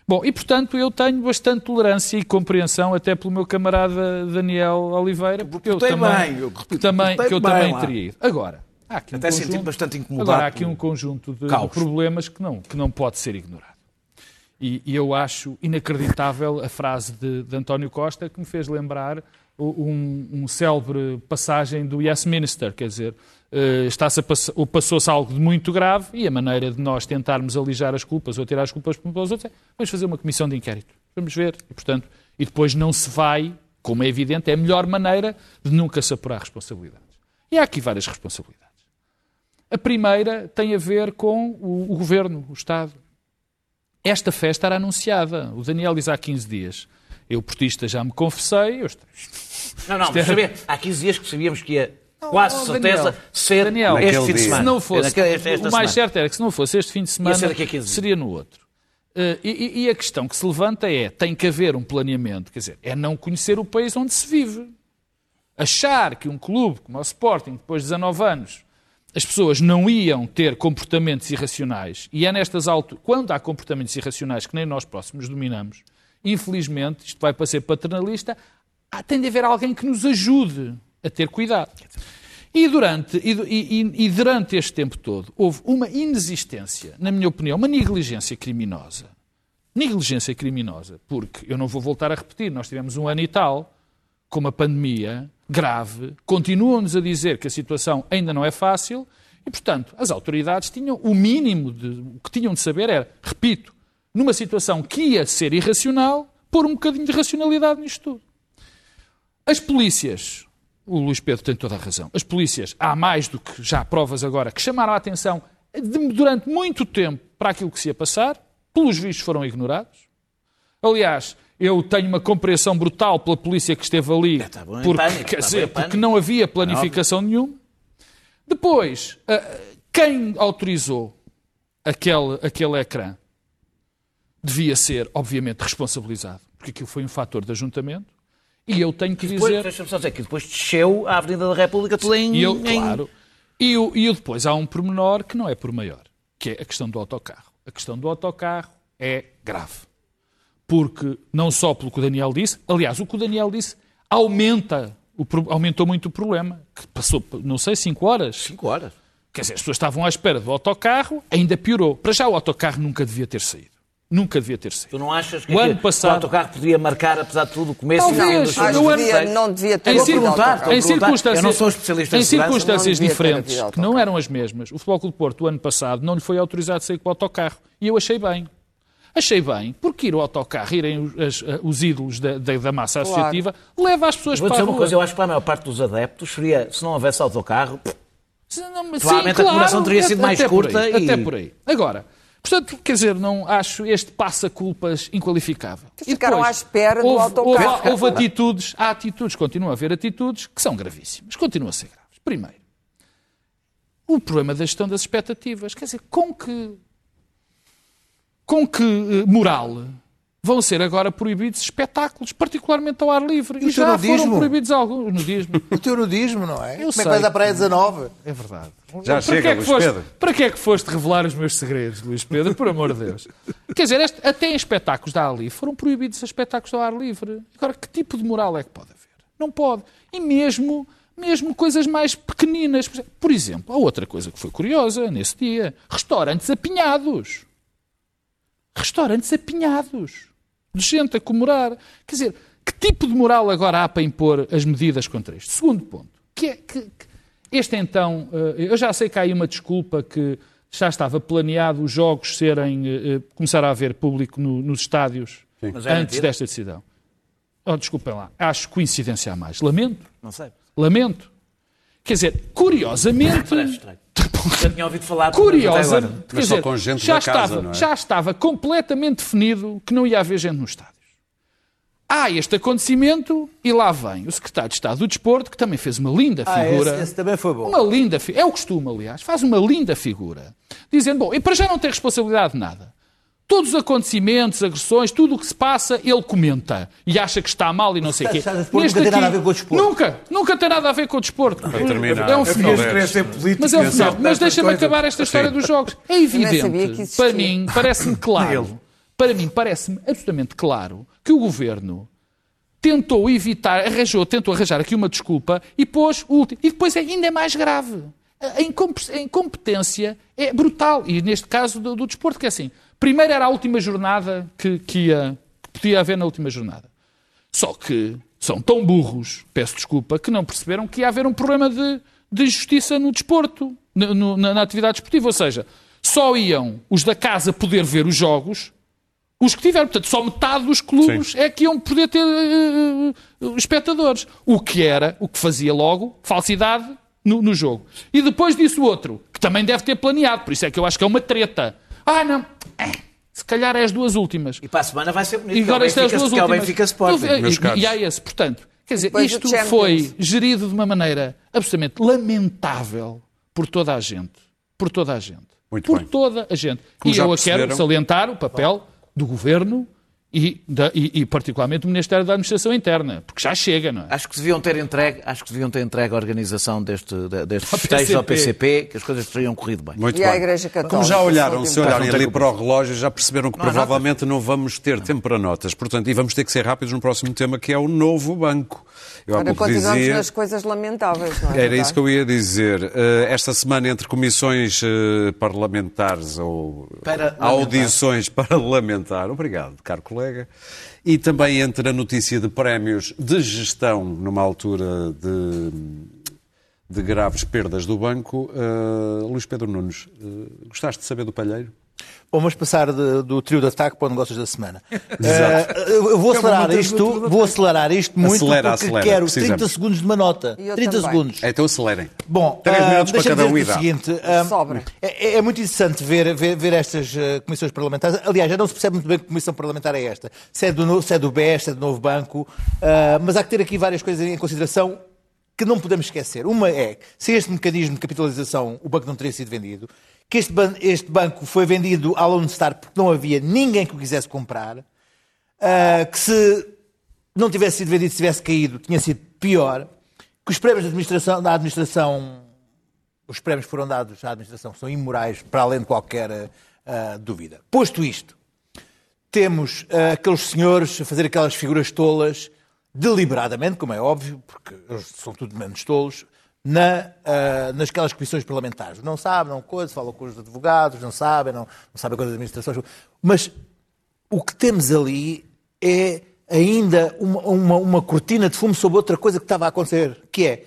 Bom, e portanto eu tenho bastante tolerância e compreensão até pelo meu camarada Daniel Oliveira, porque eu também, bem, eu também, que eu também teria ido. Agora, há aqui um até conjunto, bastante incomodado. Agora há aqui um conjunto de, de problemas que não, que não pode ser ignorado. E, e, eu acho inacreditável a frase de, de António Costa que me fez lembrar um, um célebre passagem do Yes Minister, quer dizer, uh, está-se ou passou-se algo de muito grave e a maneira de nós tentarmos alijar as culpas ou tirar as culpas para os outros é vamos fazer uma comissão de inquérito. Vamos ver. E, portanto, e depois não se vai, como é evidente, é a melhor maneira de nunca se apurar responsabilidades. E há aqui várias responsabilidades. A primeira tem a ver com o, o governo, o Estado. Esta festa era anunciada. O Daniel diz há 15 dias. Eu, portista, já me confessei. Eu... Não, não, era... sabia, há 15 dias que sabíamos que ia quase oh, certeza Daniel, ser Daniel, este fim de semana. Se não fosse, este, o mais semana. certo era que se não fosse este fim de semana, seria no outro. Uh, e, e, a questão que se levanta é, tem que haver um planeamento, quer dizer, é não conhecer o país onde se vive. Achar que um clube como o Sporting, depois de 19 anos, as pessoas não iam ter comportamentos irracionais, e é nestas alturas, quando há comportamentos irracionais que nem nós próximos dominamos, infelizmente, isto vai para ser paternalista, tem de haver alguém que nos ajude a ter cuidado. E durante, e, e, e durante este tempo todo houve uma inexistência, na minha opinião, uma negligência criminosa. Negligência criminosa, porque eu não vou voltar a repetir, nós tivemos um ano e tal com uma pandemia grave, continuam-nos a dizer que a situação ainda não é fácil e, portanto, as autoridades tinham o mínimo de o que tinham de saber era, repito, numa situação que ia ser irracional, pôr um bocadinho de racionalidade nisto tudo. As polícias, o Luís Pedro tem toda a razão, as polícias, há mais do que já provas agora, que chamaram a atenção de, durante muito tempo para aquilo que se ia passar, pelos vistos foram ignorados. Aliás, eu tenho uma compreensão brutal pela polícia que esteve ali, é, tá porque, pânico, quer tá dizer, porque não havia planificação nenhuma. Depois, ah, quem autorizou aquele, aquele ecrã devia ser, obviamente, responsabilizado, porque aquilo foi um fator de ajuntamento. E eu tenho que depois, dizer. Deixa-me só dizer que depois desceu a Avenida da República tudo em. E eu, claro. E, eu, e eu depois há um pormenor que não é por maior, que é a questão do autocarro. A questão do autocarro é grave porque não só pelo que o Daniel disse, aliás, o que o Daniel disse aumenta, o, aumentou muito o problema, que passou, não sei, 5 horas. 5 horas. Quer dizer, as pessoas estavam à espera do autocarro, ainda piorou. Para já o autocarro nunca devia ter saído. Nunca devia ter sido. Tu não achas que o, ano passado... o autocarro podia marcar, apesar de tudo, o começo Talvez, e o fim do ano? Não devia ter em, circunstâncias, em circunstâncias, Eu não sou especialista em, em circunstâncias diferentes, que não eram as mesmas. O Futebol Clube Porto, o ano passado, não lhe foi autorizado a sair com o autocarro. E eu achei bem. Achei bem, porque ir ao autocarro, irem os, os ídolos da, da, da massa claro. associativa, leva as pessoas Vou para a rua. uma coisa, eu acho que para a maior parte dos adeptos seria, se não houvesse autocarro, Provavelmente Sim, claro, a comemoração teria sido mais curta. Aí, e... Até por aí. Agora, portanto, quer dizer, não acho este passa-culpas inqualificável. Ficaram à espera houve, do autocarro. Houve, houve atitudes, há atitudes, continua a haver atitudes que são gravíssimas, continuam a ser graves. Primeiro, o problema da gestão das expectativas. Quer dizer, com que, com que eh, moral vão ser agora proibidos espetáculos, particularmente ao ar livre. E, e já foram proibidos alguns. Nudismo. O teu nudismo, não é? Eu Como sei. é que vais à Praia 19? É verdade. Já para chega, que é que foste, Pedro. Para que é que foste revelar os meus segredos, Luís Pedro? Por amor de Deus. Quer dizer, este, até em espetáculos da livre foram proibidos espetáculos ao ar livre. Agora, que tipo de moral é que pode haver? Não pode. E mesmo, mesmo coisas mais pequeninas. Por exemplo, há outra coisa que foi curiosa nesse dia. Restaurantes apinhados. Restaurantes apinhados de gente a comemorar. Quer dizer, que tipo de moral agora há para impor as medidas contra isto? Segundo ponto, que é que, que este então, eh, eu já sei que há aí uma desculpa que já estava planeado os jogos serem, eh, eh, começar a haver público no, nos estádios Sim. antes desta decisão. Oh, desculpem lá, acho coincidência a mais. Lamento. Não sei. Lamento. Quer dizer, curiosamente. Já tinha ouvido falar. Curiosa, quer dizer, já, estava, é? já estava completamente definido que não ia haver gente nos estádios. Há este acontecimento e lá vem o secretário de Estado do Desporto, que também fez uma linda ah, figura. Esse, esse também foi bom. Uma linda É o costume, aliás. Faz uma linda figura. Dizendo, bom, e para já não tem responsabilidade de nada. Todos os acontecimentos, agressões, tudo o que se passa, ele comenta. E acha que está mal e não sei o quê. nunca tem nada a ver com o desporto. Nunca, nunca tem nada a ver com o desporto. terminar, é um fenómeno. Mas é um fenómeno. Mas deixa-me acabar esta história dos jogos. É evidente, para mim, parece-me claro, para mim parece-me absolutamente claro que o Governo tentou evitar, arranjou, tentou arranjar aqui uma desculpa e pôs o último. E depois é ainda é mais grave. A incompetência é brutal. E neste caso do, do desporto, que é assim Primeiro era a última jornada que, que, ia, que podia haver na última jornada. Só que são tão burros, peço desculpa, que não perceberam que ia haver um problema de, de justiça no desporto, no, na, na, atividade desportiva. Ou seja, só iam os da casa poder ver os jogos, os que tiveram. Portanto, só metade dos clubes Sim. é que iam poder ter uh, uh, espectadores. O que era, o que fazia logo, falsidade no, no jogo. E depois disso outro, que também deve ter planeado, por isso é que eu acho que é uma treta ah, não. É, se calhar é as duas últimas. E para a semana vai ser bonito. E agora estas é as duas últimas. Benfica Sporting. E, e há esse. Portanto, quer dizer, Depois isto foi gerido de uma maneira absolutamente lamentável por toda a gente. Por toda a gente. Muito por bem. toda a gente. Como e eu quero salientar o papel do governo e, da, e, e, particularmente o Ministério da Administração Interna, porque já chega, não é? Acho que deviam ter entregue, acho que deviam ter entregue a organização deste, deste festejo ao PCP, que as coisas teriam corrido bem. Muito e bem. à Igreja Católica. Como já olharam, se olharem ali para o relógio, já perceberam que não provavelmente não vamos ter tempo para notas. Portanto, e vamos ter que ser rápidos no próximo tema, que é o novo banco. Eu Agora continuamos dizia... nas coisas lamentáveis, não é? Era isso que eu ia dizer. Eh, esta semana, entre comissões eh, parlamentares ou para audições parlamentar, obrigado, caro colega, e também entre a notícia de prémios de gestão numa altura de, de graves perdas do banco, uh, Luís Pedro Nunes, uh, gostaste de saber do Palheiro? Bom, vamos passar de, do trio de ataque para o negócios da semana. Uh, eu vou acelerar isto, vou acelerar isto muito acelera, porque acelera, quero precisamos. 30 segundos de uma nota. 30 também. segundos. Então acelerem. Bom, 3 uh, minutos para cada dá. seguinte, uh, é, é, muito interessante ver, ver, ver estas uh, comissões parlamentares. Aliás, já não se percebe muito bem que comissão parlamentar é esta. Se é do, se é do BES, se é do Novo Banco. Uh, mas há que ter aqui várias coisas em consideração que não podemos esquecer. Uma é, se este mecanismo de capitalização, o banco não teria sido vendido, que este, ban este banco foi vendido à Lone Star porque não havia ninguém que o quisesse comprar, uh, que se não tivesse sido vendido, se tivesse caído, tinha sido pior, que os prémios da administração, da administração os prémios foram dados à administração são imorais para além de qualquer uh, dúvida. Posto isto, temos uh, aqueles senhores a fazer aquelas figuras tolas deliberadamente, como é óbvio, porque eles são tudo menos tolos, na, uh, comissões parlamentares. Não sabem, não coisa, falam com os advogados, não sabem, não, não sabem com as administrações. Mas o que temos ali é ainda uma, uma, uma, cortina de fumo sobre outra coisa que estava a acontecer, que é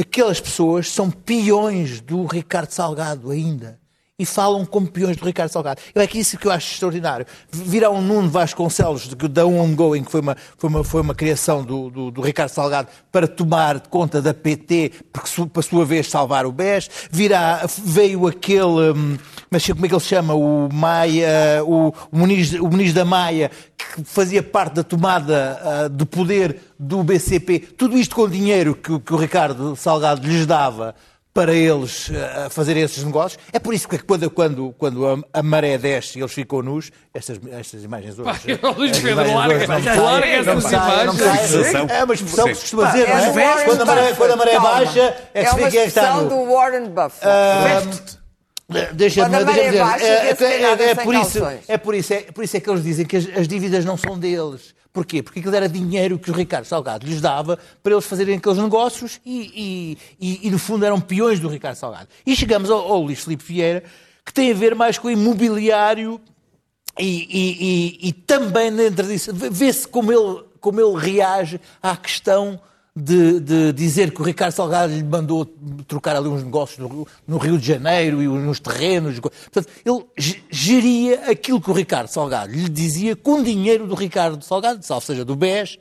aquelas pessoas são peões do Ricardo Salgado ainda. E falam como peões do Ricardo Salgado. Eu é que isso que eu acho extraordinário. Virá um Nuno Vasconcelos da Ongoing, que foi uma, foi uma, foi uma criação do, do, do, Ricardo Salgado para tomar conta da PT, porque para sua vez salvar o BES. Virá, veio aquele, hum, mas como é que ele chama? O Maia, o, o, Muniz, o Muniz da Maia, que fazia parte da tomada uh, do poder do BCP. Tudo isto com dinheiro que, que o Ricardo Salgado lhes dava para eles uh, fazerem esses negócios. É por isso que quando, quando, quando a, a maré desce e eles ficam nus, estas, estas imagens hoje... Pá, Luís Pedro, larga, larga essas imagens. É uma expressão que se costuma dizer, não é? Quando a maré, quando a maré baixa, é que se vê quem está nu. É uma expressão do Warren Buffett. Deixa-me dizer, é, é, é, por isso, é, por isso, é por isso é que eles dizem que as, as dívidas não são deles. Porquê? Porque aquilo era dinheiro que o Ricardo Salgado lhes dava para eles fazerem aqueles negócios e, e, e, e no fundo, eram peões do Ricardo Salgado. E chegamos ao, ao Luís Filipe Vieira, que tem a ver mais com o imobiliário e, e também dentro disso, vê-se como ele, como ele reage à questão de, de, dizer que o Ricardo Salgado lhe mandou trocar ali uns negócios no, no Rio de Janeiro e nos terrenos. Portanto, ele geria aquilo que o Ricardo Salgado lhe dizia com dinheiro do Ricardo Salgado, ou seja, do BES,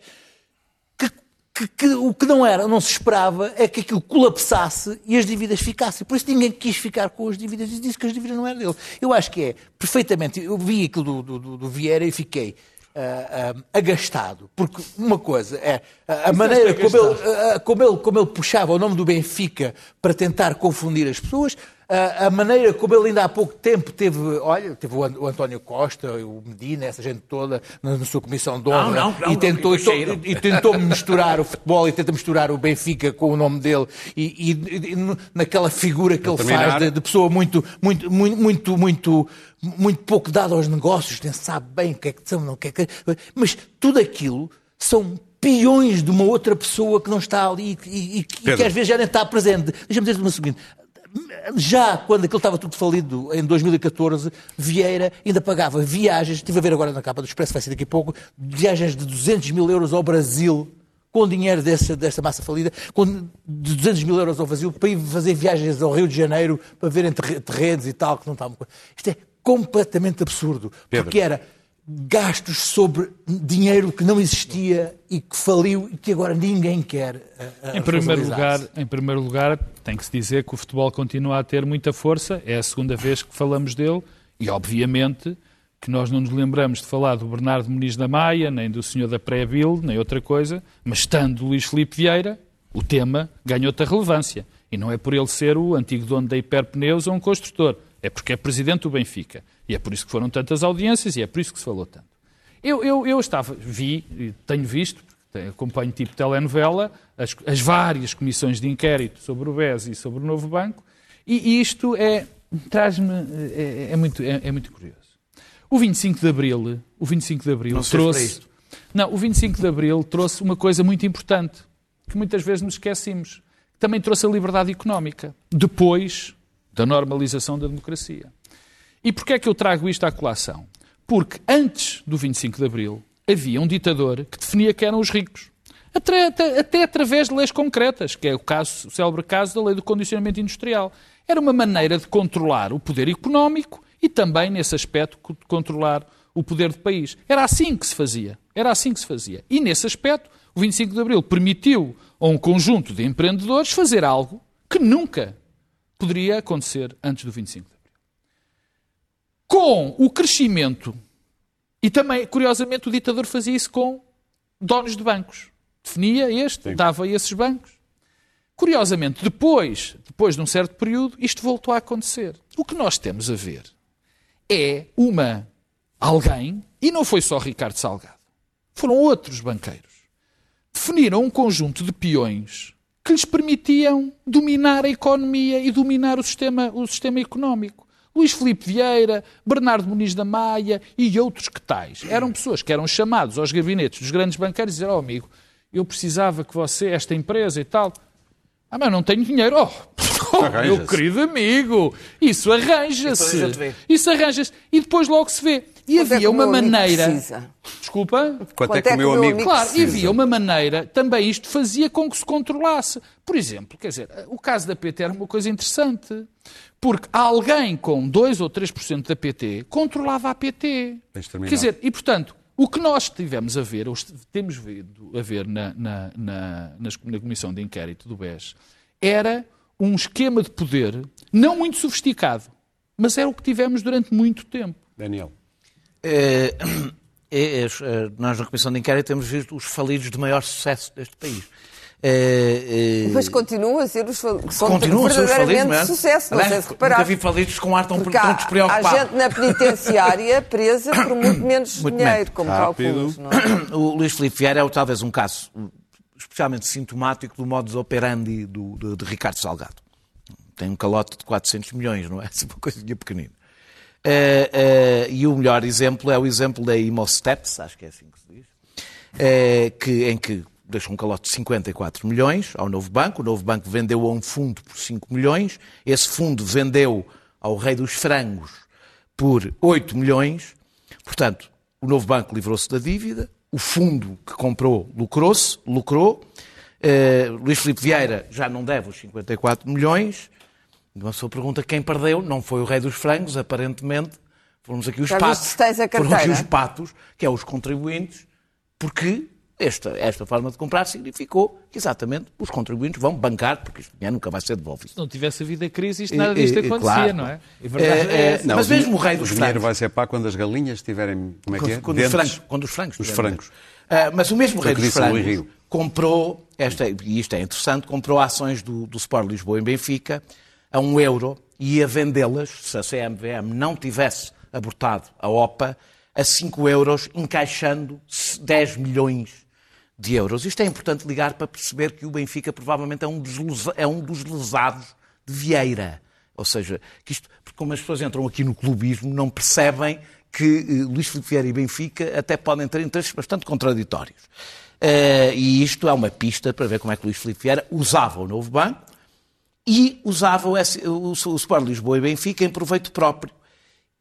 que, que, que, o que não era, não se esperava, é que aquilo colapsasse e as dívidas ficassem. Por isso ninguém quis ficar com as dívidas e disse que as dívidas não eram dele. Eu acho que é perfeitamente. Eu vi aquilo do, do, do Vieira e fiquei uh, agastado. Porque uma coisa é a, a maneira como ele, como, ele, como ele puxava o nome do Benfica para tentar confundir as pessoas, a maneira como ele ainda há pouco tempo teve, olha, teve o António Costa, o Medina, essa gente toda na, na sua comissão de honra não, não, não, e tentou, e, e, tentou misturar o futebol e tenta misturar o Benfica com o nome dele e, e, e naquela figura que ele terminar. faz de, de, pessoa muito, muito, muito, muito, muito, muito pouco dada aos negócios, nem sabe bem o que é que são, não quer que, mas tudo aquilo são peões de uma outra pessoa que não está ali e, e que às vezes já nem está presente. Deixa-me dizer-te uma seguinte já quando aquilo estava tudo falido, em 2014, Vieira ainda pagava viagens, estive a ver agora na capa do Expresso, vai ser daqui a pouco, viagens de 200 mil euros ao Brasil, com dinheiro dessa, dessa massa falida, com de 200 mil euros ao Brasil, para ir fazer viagens ao Rio de Janeiro, para verem terrenos e tal, que não estavam... Isto é completamente absurdo, Pedro. porque era gastos sobre dinheiro que não existia e que faliu e que agora ninguém quer. Uh, em, primeiro lugar, em primeiro lugar, tem que se dizer que o futebol continua a ter muita força, é a segunda vez que falamos dele e, obviamente, que nós não nos lembramos de falar do Bernardo Muniz da Maia, nem do senhor da Pré-Vil, nem outra coisa, mas estando Luís Filipe Vieira, o tema ganhou outra relevância. E não é por ele ser o antigo dono da Hiperpneus ou um construtor, é porque é presidente do Benfica. E é por isso que foram tantas audiências e é por isso que se falou tanto. Eu, eu, eu estava, vi, tenho visto, acompanho tipo telenovela, as, as, várias comissões de inquérito sobre o BES e sobre o Novo Banco, e, isto é, traz-me, é, é, muito, é, é, muito curioso. O 25 de Abril, o 25 de Abril não trouxe... Não, o 25 de Abril trouxe uma coisa muito importante, que muitas vezes nos esquecemos. Também trouxe a liberdade económica, depois da normalização da democracia. E porquê é que eu trago isto à colação? Porque antes do 25 de Abril havia um ditador que definia que eram os ricos. Até, até, até, através de leis concretas, que é o, caso, o célebre caso da lei do condicionamento industrial. Era uma maneira de controlar o poder económico e também, nesse aspecto, controlar o poder do país. Era assim que se fazia. Era assim que se fazia. E, nesse aspecto, o 25 de Abril permitiu a um conjunto de empreendedores fazer algo que nunca poderia acontecer antes do 25 de Abril com o crescimento, e também, curiosamente, o ditador fazia isso com donos de bancos. Definia este, Sim. dava a esses bancos. Curiosamente, depois, depois de um certo período, isto voltou a acontecer. O que nós temos a ver é uma alguém, e não foi só Ricardo Salgado, foram outros banqueiros, definiram um conjunto de peões que lhes permitiam dominar a economia e dominar o sistema, o sistema económico. Luís Filipe Vieira, Bernardo Muniz da Maia e outros que tais. Eram pessoas que eram chamados aos gabinetes dos grandes banqueiros e dizer, oh amigo, eu precisava que você, esta empresa e tal... Ah, mas não tenho dinheiro. Oh, meu querido amigo, isso arranja-se. Isso arranja-se. E depois logo se vê. E Quanto havia é uma maneira. Desculpa? Quanto, Quanto é que, é que o meu amigo. amigo claro, e havia uma maneira, também isto fazia com que se controlasse. Por exemplo, quer dizer, o caso da PT era uma coisa interessante. Porque alguém com 2 ou 3% da PT controlava a PT. Quer dizer, e portanto, o que nós tivemos a ver, ou temos vindo a ver na, na, na, na Comissão de Inquérito do BES, era um esquema de poder não muito sofisticado, mas era o que tivemos durante muito tempo. Daniel. É, é, é, nós na Comissão de Inquérito temos visto os falidos de maior sucesso deste país. É, é... Mas continuam a ser os falidos. Continuam a ser os falidos, sucesso, não sei se. Nunca vi falidos com ar tão, tão despreocupado. Há gente na penitenciária presa por muito menos muito dinheiro, menos. como cálculos. É? O Luís Filipe Vieira é talvez um caso especialmente sintomático do modus operandi do, de, de Ricardo Salgado. Tem um calote de 400 milhões, não é? Uma coisinha pequenina. Uh, uh, e o melhor exemplo é o exemplo da Imosteps, acho que é assim que se diz, uh, que, em que deixou um calote de 54 milhões ao novo banco. O novo banco vendeu a um fundo por 5 milhões. Esse fundo vendeu ao rei dos frangos por 8 milhões. Portanto, o novo banco livrou-se da dívida. O fundo que comprou lucrou-se, lucrou. Uh, Luís Filipe Vieira já não deve os 54 milhões. Uma pessoa pergunta quem perdeu. Não foi o rei dos frangos, aparentemente. Fomos aqui os já patos. Foram aqui os patos, que é os contribuintes, porque esta, esta forma de comprar significou que exatamente os contribuintes vão bancar, porque isto dinheiro nunca vai ser devolvido. Se não tivesse havido a crise, isto, nada disto acontecia, claro. não é? é, é, é não, mas mesmo o rei dos o dinheiro vai ser pago quando as galinhas estiverem, como é que é? Quando, os frangos. Quando os frangos. Os frangos. Uh, mas o mesmo rei dos frangos comprou, esta, e isto é interessante, comprou ações do, do Sport Lisboa em Benfica a um euro e ia vendê-las, se a CMVM não tivesse abortado a OPA, a 5 euros, encaixando 10 milhões de euros. Isto é importante ligar para perceber que o Benfica provavelmente é um dos, é um dos lesados de Vieira. Ou seja, que isto, porque como as pessoas entram aqui no clubismo, não percebem que uh, Luís Filipe Vieira e Benfica até podem ter interesses bastante contraditórios. Uh, e isto é uma pista para ver como é que Luís Filipe Vieira usava o novo banco e usava o, o, o Sport Lisboa e Benfica em proveito próprio.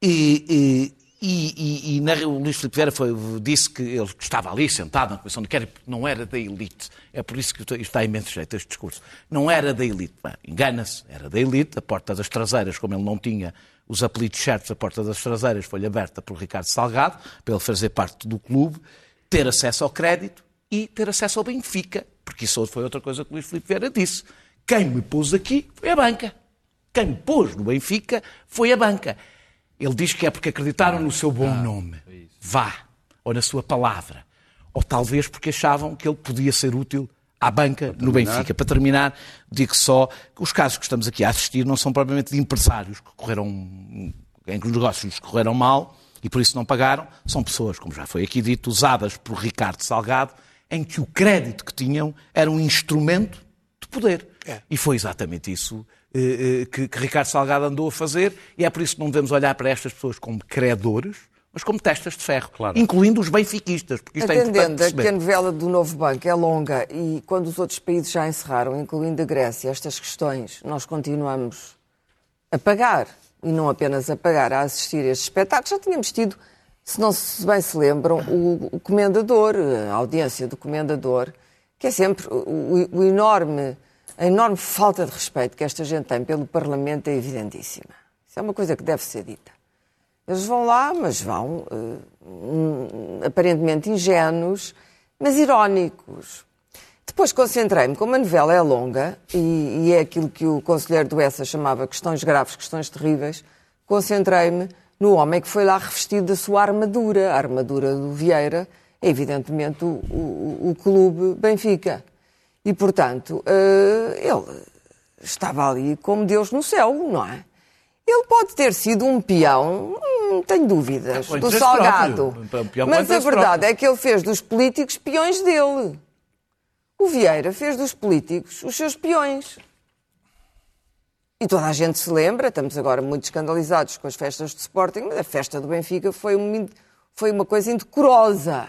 E, e, e, e na, o Luís Filipe Vieira foi, disse que ele estava ali sentado na comissão de inquérito não era da elite. É por isso que isto está imenso jeito, este discurso. Não era da elite. Engana-se, era da elite. A porta das traseiras, como ele não tinha os apelidos certos, a porta das traseiras foi-lhe aberta por Ricardo Salgado, para ele fazer parte do clube, ter acesso ao crédito e ter acesso ao Benfica. Porque isso foi outra coisa que o Luís Filipe Vieira disse. Quem me pôs aqui foi a banca. Quem me pôs no Benfica foi a banca. Ele diz que é porque acreditaram no seu bom ah, nome. Vá. Ou na sua palavra. Ou talvez porque achavam que ele podia ser útil à banca no Benfica. Para terminar, digo só que os casos que estamos aqui a assistir não são propriamente de empresários que correram, em que os negócios correram mal e por isso não pagaram. São pessoas, como já foi aqui dito, usadas por Ricardo Salgado, em que o crédito que tinham era um instrumento de poder. É. E foi exatamente isso eh, eh, que, que Ricardo Salgado andou a fazer, e é por isso que não devemos olhar para estas pessoas como credores, mas como testas de ferro, claro. incluindo os benfiquistas. Porque isto Atendendo é que a novela do Novo Banco é longa e quando os outros países já encerraram, incluindo a Grécia, estas questões, nós continuamos a pagar, e não apenas a pagar, a assistir a estes espetáculos. Já tínhamos tido, se não se bem se lembram, o, o Comendador, a audiência do Comendador, que é sempre o, o enorme a enorme falta de respeito que esta gente tem pelo Parlamento é evidentíssima. Isso é uma coisa que deve ser dita. Eles vão lá, mas vão uh, aparentemente ingênuos, mas irónicos. Depois concentrei-me, como a novela é longa e, e, é aquilo que o conselheiro do ESA chamava questões graves, questões terríveis, concentrei-me no homem que foi lá revestido da sua armadura. A armadura do Vieira é, evidentemente, o, o, o clube Benfica. E, portanto, uh, ele estava ali como Deus no céu, não é? Ele pode ter sido um peão, não tenho dúvidas, do Salgado. Mas a verdade próprio. é que ele fez dos políticos peões dele. O Vieira fez dos políticos os seus peões. E toda a gente se lembra, estamos agora muito escandalizados com as festas de Sporting, mas a festa do Benfica foi, um, foi uma coisa indecorosa.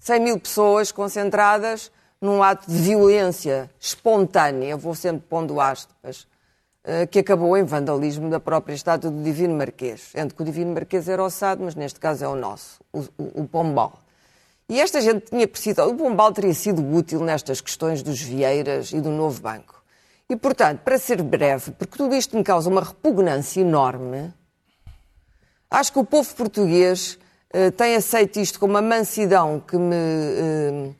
100 mil pessoas concentradas num ato de violência espontânea, vou sempre pondo aspas, uh, que acabou em vandalismo da própria estátua do Divino Marquês. Sendo que o Divino Marquês era ossado, mas neste caso é o nosso, o, o, o Pombal. E esta gente tinha precisado, o Pombal teria sido útil nestas questões dos Vieiras e do novo banco. E, portanto, para ser breve, porque tudo isto me causa uma repugnância enorme, acho que o povo português uh, tem aceito isto com uma mansidão que me, uh,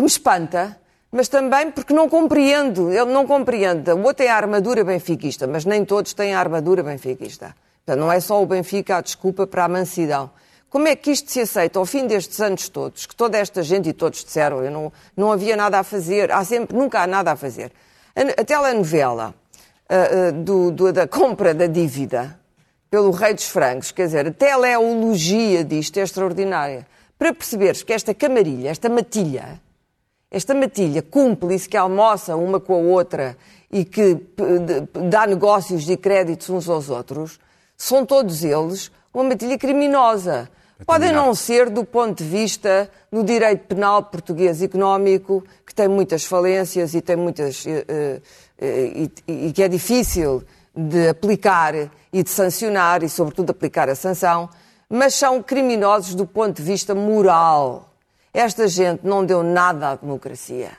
que me espanta, mas também porque não compreendo, ele não compreende. O outro tem a armadura benfiquista, mas nem todos têm a armadura benfiquista. Portanto, não é só o Benfica a desculpa para a mansidão. Como é que isto se aceita ao fim destes anos todos, que toda esta gente e todos disseram, eu não, não havia nada a fazer, há sempre, nunca há nada a fazer. A, a telenovela do, do, da compra da dívida pelo Rei dos Francos, quer dizer, a teleologia disto é extraordinária. Para perceberes que esta camarilha, esta matilha, esta matilha cúmplice que almoça uma com a outra e que dá negócios e créditos uns aos outros, são todos eles uma matilha criminosa. Podem não ser do ponto de vista no direito penal português económico, que tem muitas falências e tem muitas uh, uh, e, e que é difícil de aplicar e de sancionar e, sobretudo, aplicar a sanção, mas são criminosos do ponto de vista moral. Esta gente não deu nada à democracia.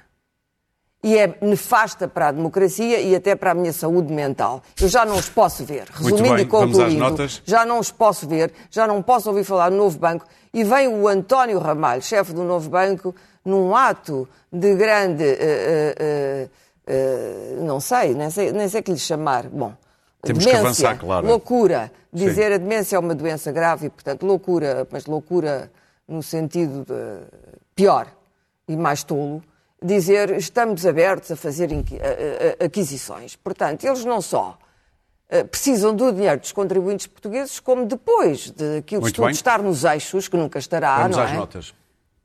E é nefasta para a democracia e até para a minha saúde mental. Eu já não os posso ver. Resumindo e concluindo, já não os posso ver, já não posso ouvir falar no novo banco. E vem o António Ramalho, chefe do novo banco, num ato de grande. Uh, uh, uh, não sei, nem sei, nem sei que lhe chamar. Bom, temos demência, que avançar, claro. Loucura. Dizer Sim. a demência é uma doença grave e, portanto, loucura, mas loucura no sentido pior e mais tolo, dizer estamos abertos a fazer aquisições. Portanto, eles não só eh, precisam do dinheiro dos contribuintes portugueses, como depois daquilo de tudo estar nos eixos, que nunca estará, Vamos não às é? notas.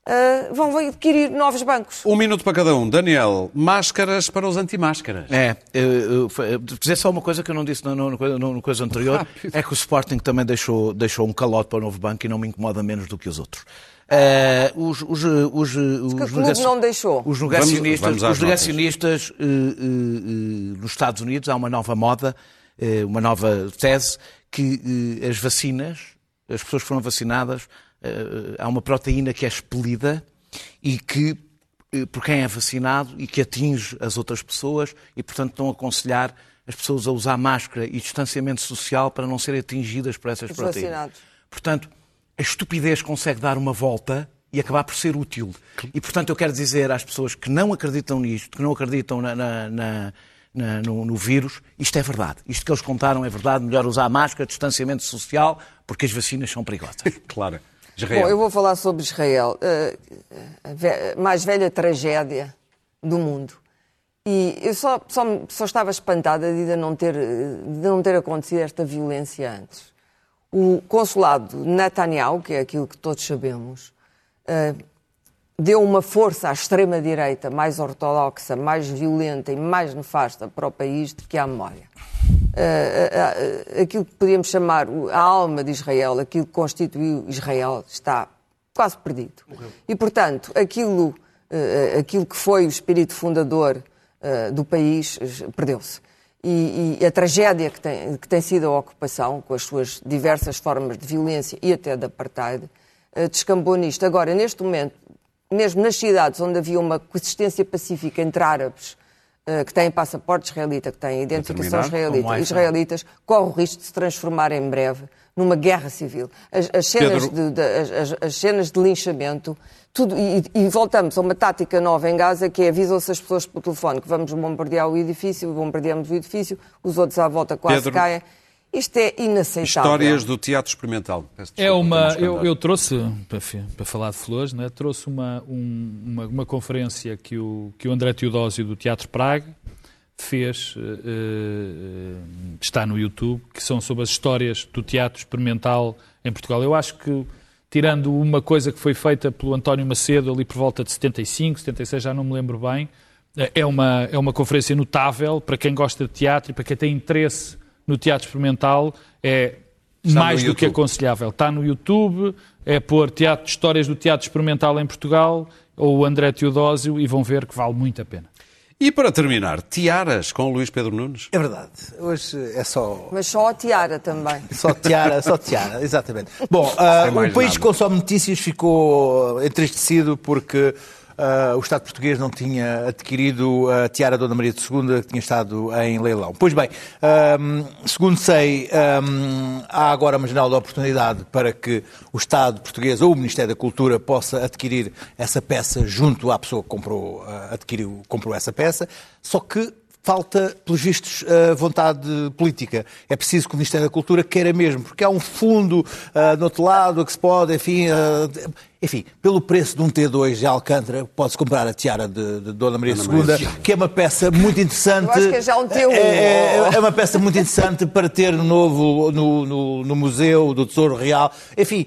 Uh, vão adquirir novos bancos. Um minuto para cada um. Daniel, máscaras para os anti-máscaras. É, eu, eu, dizer só uma coisa que eu não disse no, no, no, no coisa anterior, Rápido. é que o Sporting também deixou, deixou um calote para o novo banco e não me incomoda menos do que os outros. Uh, os, os, os, os, não deixou. os negacionistas, vamos, vamos os negacionistas uh, uh, nos Estados Unidos há uma nova moda, uma nova tese, que as vacinas, as pessoas que foram vacinadas, há uma proteína que é expelida e que por quem é vacinado e que atinge as outras pessoas e, portanto, estão a aconselhar as pessoas a usar máscara e distanciamento social para não serem atingidas por essas Os proteínas. Vacinados. Portanto, a estupidez consegue dar uma volta e acabar por ser útil. E, portanto, eu quero dizer às pessoas que não acreditam nisto, que não acreditam na, na, na, no, no, vírus, isto é verdade. Isto que eles contaram é verdade. Melhor usar máscara, distanciamento social, porque as vacinas são perigosas. claro. Israel. Bom, eu vou falar sobre Israel. Uh, a mais velha tragédia do mundo. E eu só, só, só estava espantada de não, ter, de não ter acontecido esta violência antes o consulado Netanyahu, que é aquilo que todos sabemos, uh, deu uma força à extrema-direita mais ortodoxa, mais violenta e mais nefasta para o país do que à memória. Uh, uh, aquilo que podíamos chamar a alma de Israel, aquilo que constituiu Israel, está quase perdido. E, portanto, aquilo, aquilo que foi o espírito fundador do país perdeu-se e, e, a tragédia que tem, que tem sido a ocupação, com as suas diversas formas de violência e até de apartheid, descambou nisto. Agora, neste momento, mesmo nas cidades onde havia uma coexistência pacífica entre árabes que têm passaporte israelita, que têm identificação israelita, israelitas, corre o risco de se transformar em breve numa guerra civil. As, as cenas, de, de, as, as cenas de linchamento tudo, e, e, voltamos a uma tática nova em Gaza que é avisam-se as pessoas pelo telefone que vamos bombardear o edifício, bombardeamos o edifício, os outros à volta quase Pedro, caem. Isto é inaceitável. Histórias do teatro experimental. É uma, eu, eu, trouxe, para, para, falar de flores, né, trouxe uma, um, uma, uma, conferência que o, que o André Teodósio do Teatro Praga fez, uh, uh, está no YouTube, que são sobre as histórias do teatro experimental em Portugal. Eu acho que tirando uma coisa que foi feita pelo António Macedo ali por volta de 75, 76, já não me lembro bem. É uma, é uma conferência notável para quem gosta de teatro e para quem tem interesse no teatro experimental. É Está mais do que aconselhável. Está no YouTube, é pôr teatro, histórias do teatro experimental em Portugal ou o André Teodósio e vão ver que vale muito a pena. E para terminar, tiaras com o Luís Pedro Nunes. É verdade. Hoje é só. Mas só a tiara também. Só tiara, só tiara, exatamente. Bom, uh, o país nada. que consome notícias ficou entristecido porque uh, o Estado português não tinha adquirido a tiara Dona Maria II, que tinha estado em leilão. Pois bem, um, segundo sei, um, há agora uma janela de oportunidade para que o Estado português ou o Ministério da Cultura possa adquirir essa peça junto à pessoa que comprou, uh, adquiriu, comprou essa peça, só que falta, pelos vistos, vontade política. É preciso que o Ministério da Cultura queira mesmo, porque há um fundo uh, no outro lado que se pode, enfim. Uh, enfim, pelo preço de um T2 de Alcântara, pode-se comprar a tiara de, de Dona Maria II, que é uma peça muito interessante. Eu acho que é já um T1. É, é, é, uma peça muito interessante para ter novo no, no, no Museu do Tesouro Real. Enfim,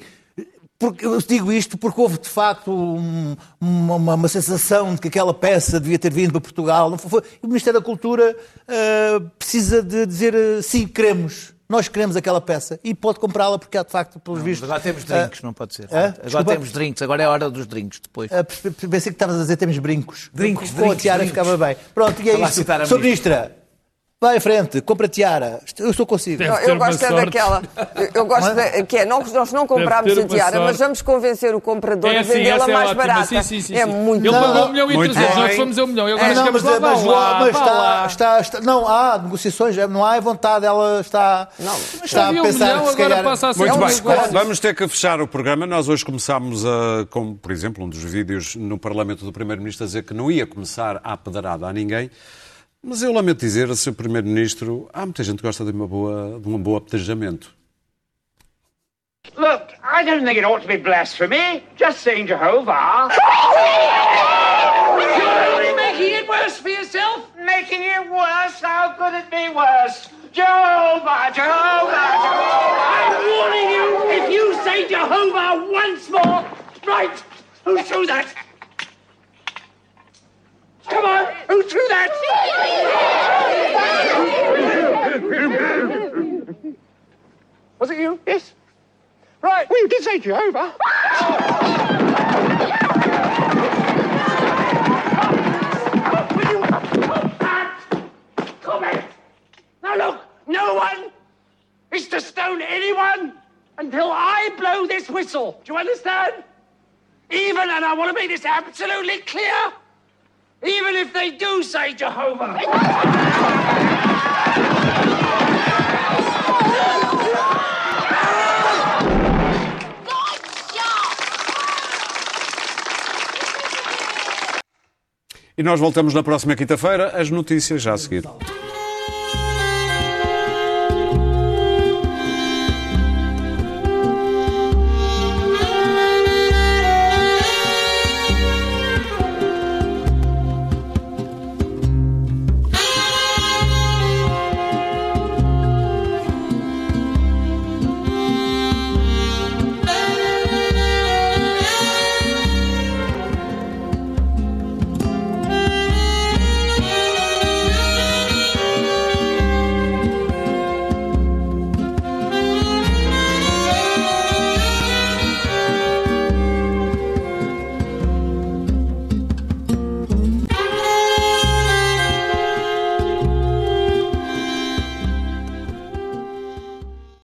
porque, eu digo isto porque houve, de facto, um, uma, uma, sensação de que aquela peça devia ter vindo para Portugal. Foi, o Ministério da Cultura uh, precisa de dizer uh, sim, queremos. Nós queremos aquela peça e pode comprá-la porque há, de facto, pelos não, vistos... Agora temos drinks, uh, não pode ser. agora Desculpa. temos drinks, agora é a hora dos drinks depois. pensei que estavas a dizer temos brincos. Brincos, Com a tiara ficava bem. Pronto, e é isso. Sr. Ministra, Vai em frente, compra tiara. Eu estou consigo. Não, eu gosto é daquela. Eu gosto de, que é, não, nós não compramos a tiara, sorte. mas vamos convencer o comprador é a vendê-la é mais barata. Sim, sim, sim, é muito Ele pagou um milhão e trezentos, nós fomos a um milhão. agora é, não, mas, lá, mas, lá, mas está, está, está, Não, há negociações, não há vontade, ela está, não, está a pensar um milhão, se calhar... A muito bem, vamos ter que fechar o programa. Nós hoje começámos, a, como por exemplo, um dos vídeos no Parlamento do Primeiro-Ministro a dizer que não ia começar a pedrada a ninguém. Mas eu lamento dizer, Sr. Primeiro-Ministro, há muita gente que gosta de, uma boa, de um bom apedrejamento. Look, I don't think it ought to be blasphemy. Just saying Jehovah. You're only making it worse for yourself. Making it worse? How could it be worse? Jehovah, Jehovah, Jehovah. I'm warning you, if you say Jehovah once more, right, who threw that? Come on, who threw that? Was it you? Yes. Right, well, you did say Jehovah. Now look, no one is to stone anyone until I blow this whistle. Do you understand? Even, and I want to make this absolutely clear, even if they do say Jehovah. E nós voltamos na próxima quinta-feira, as notícias já a seguir.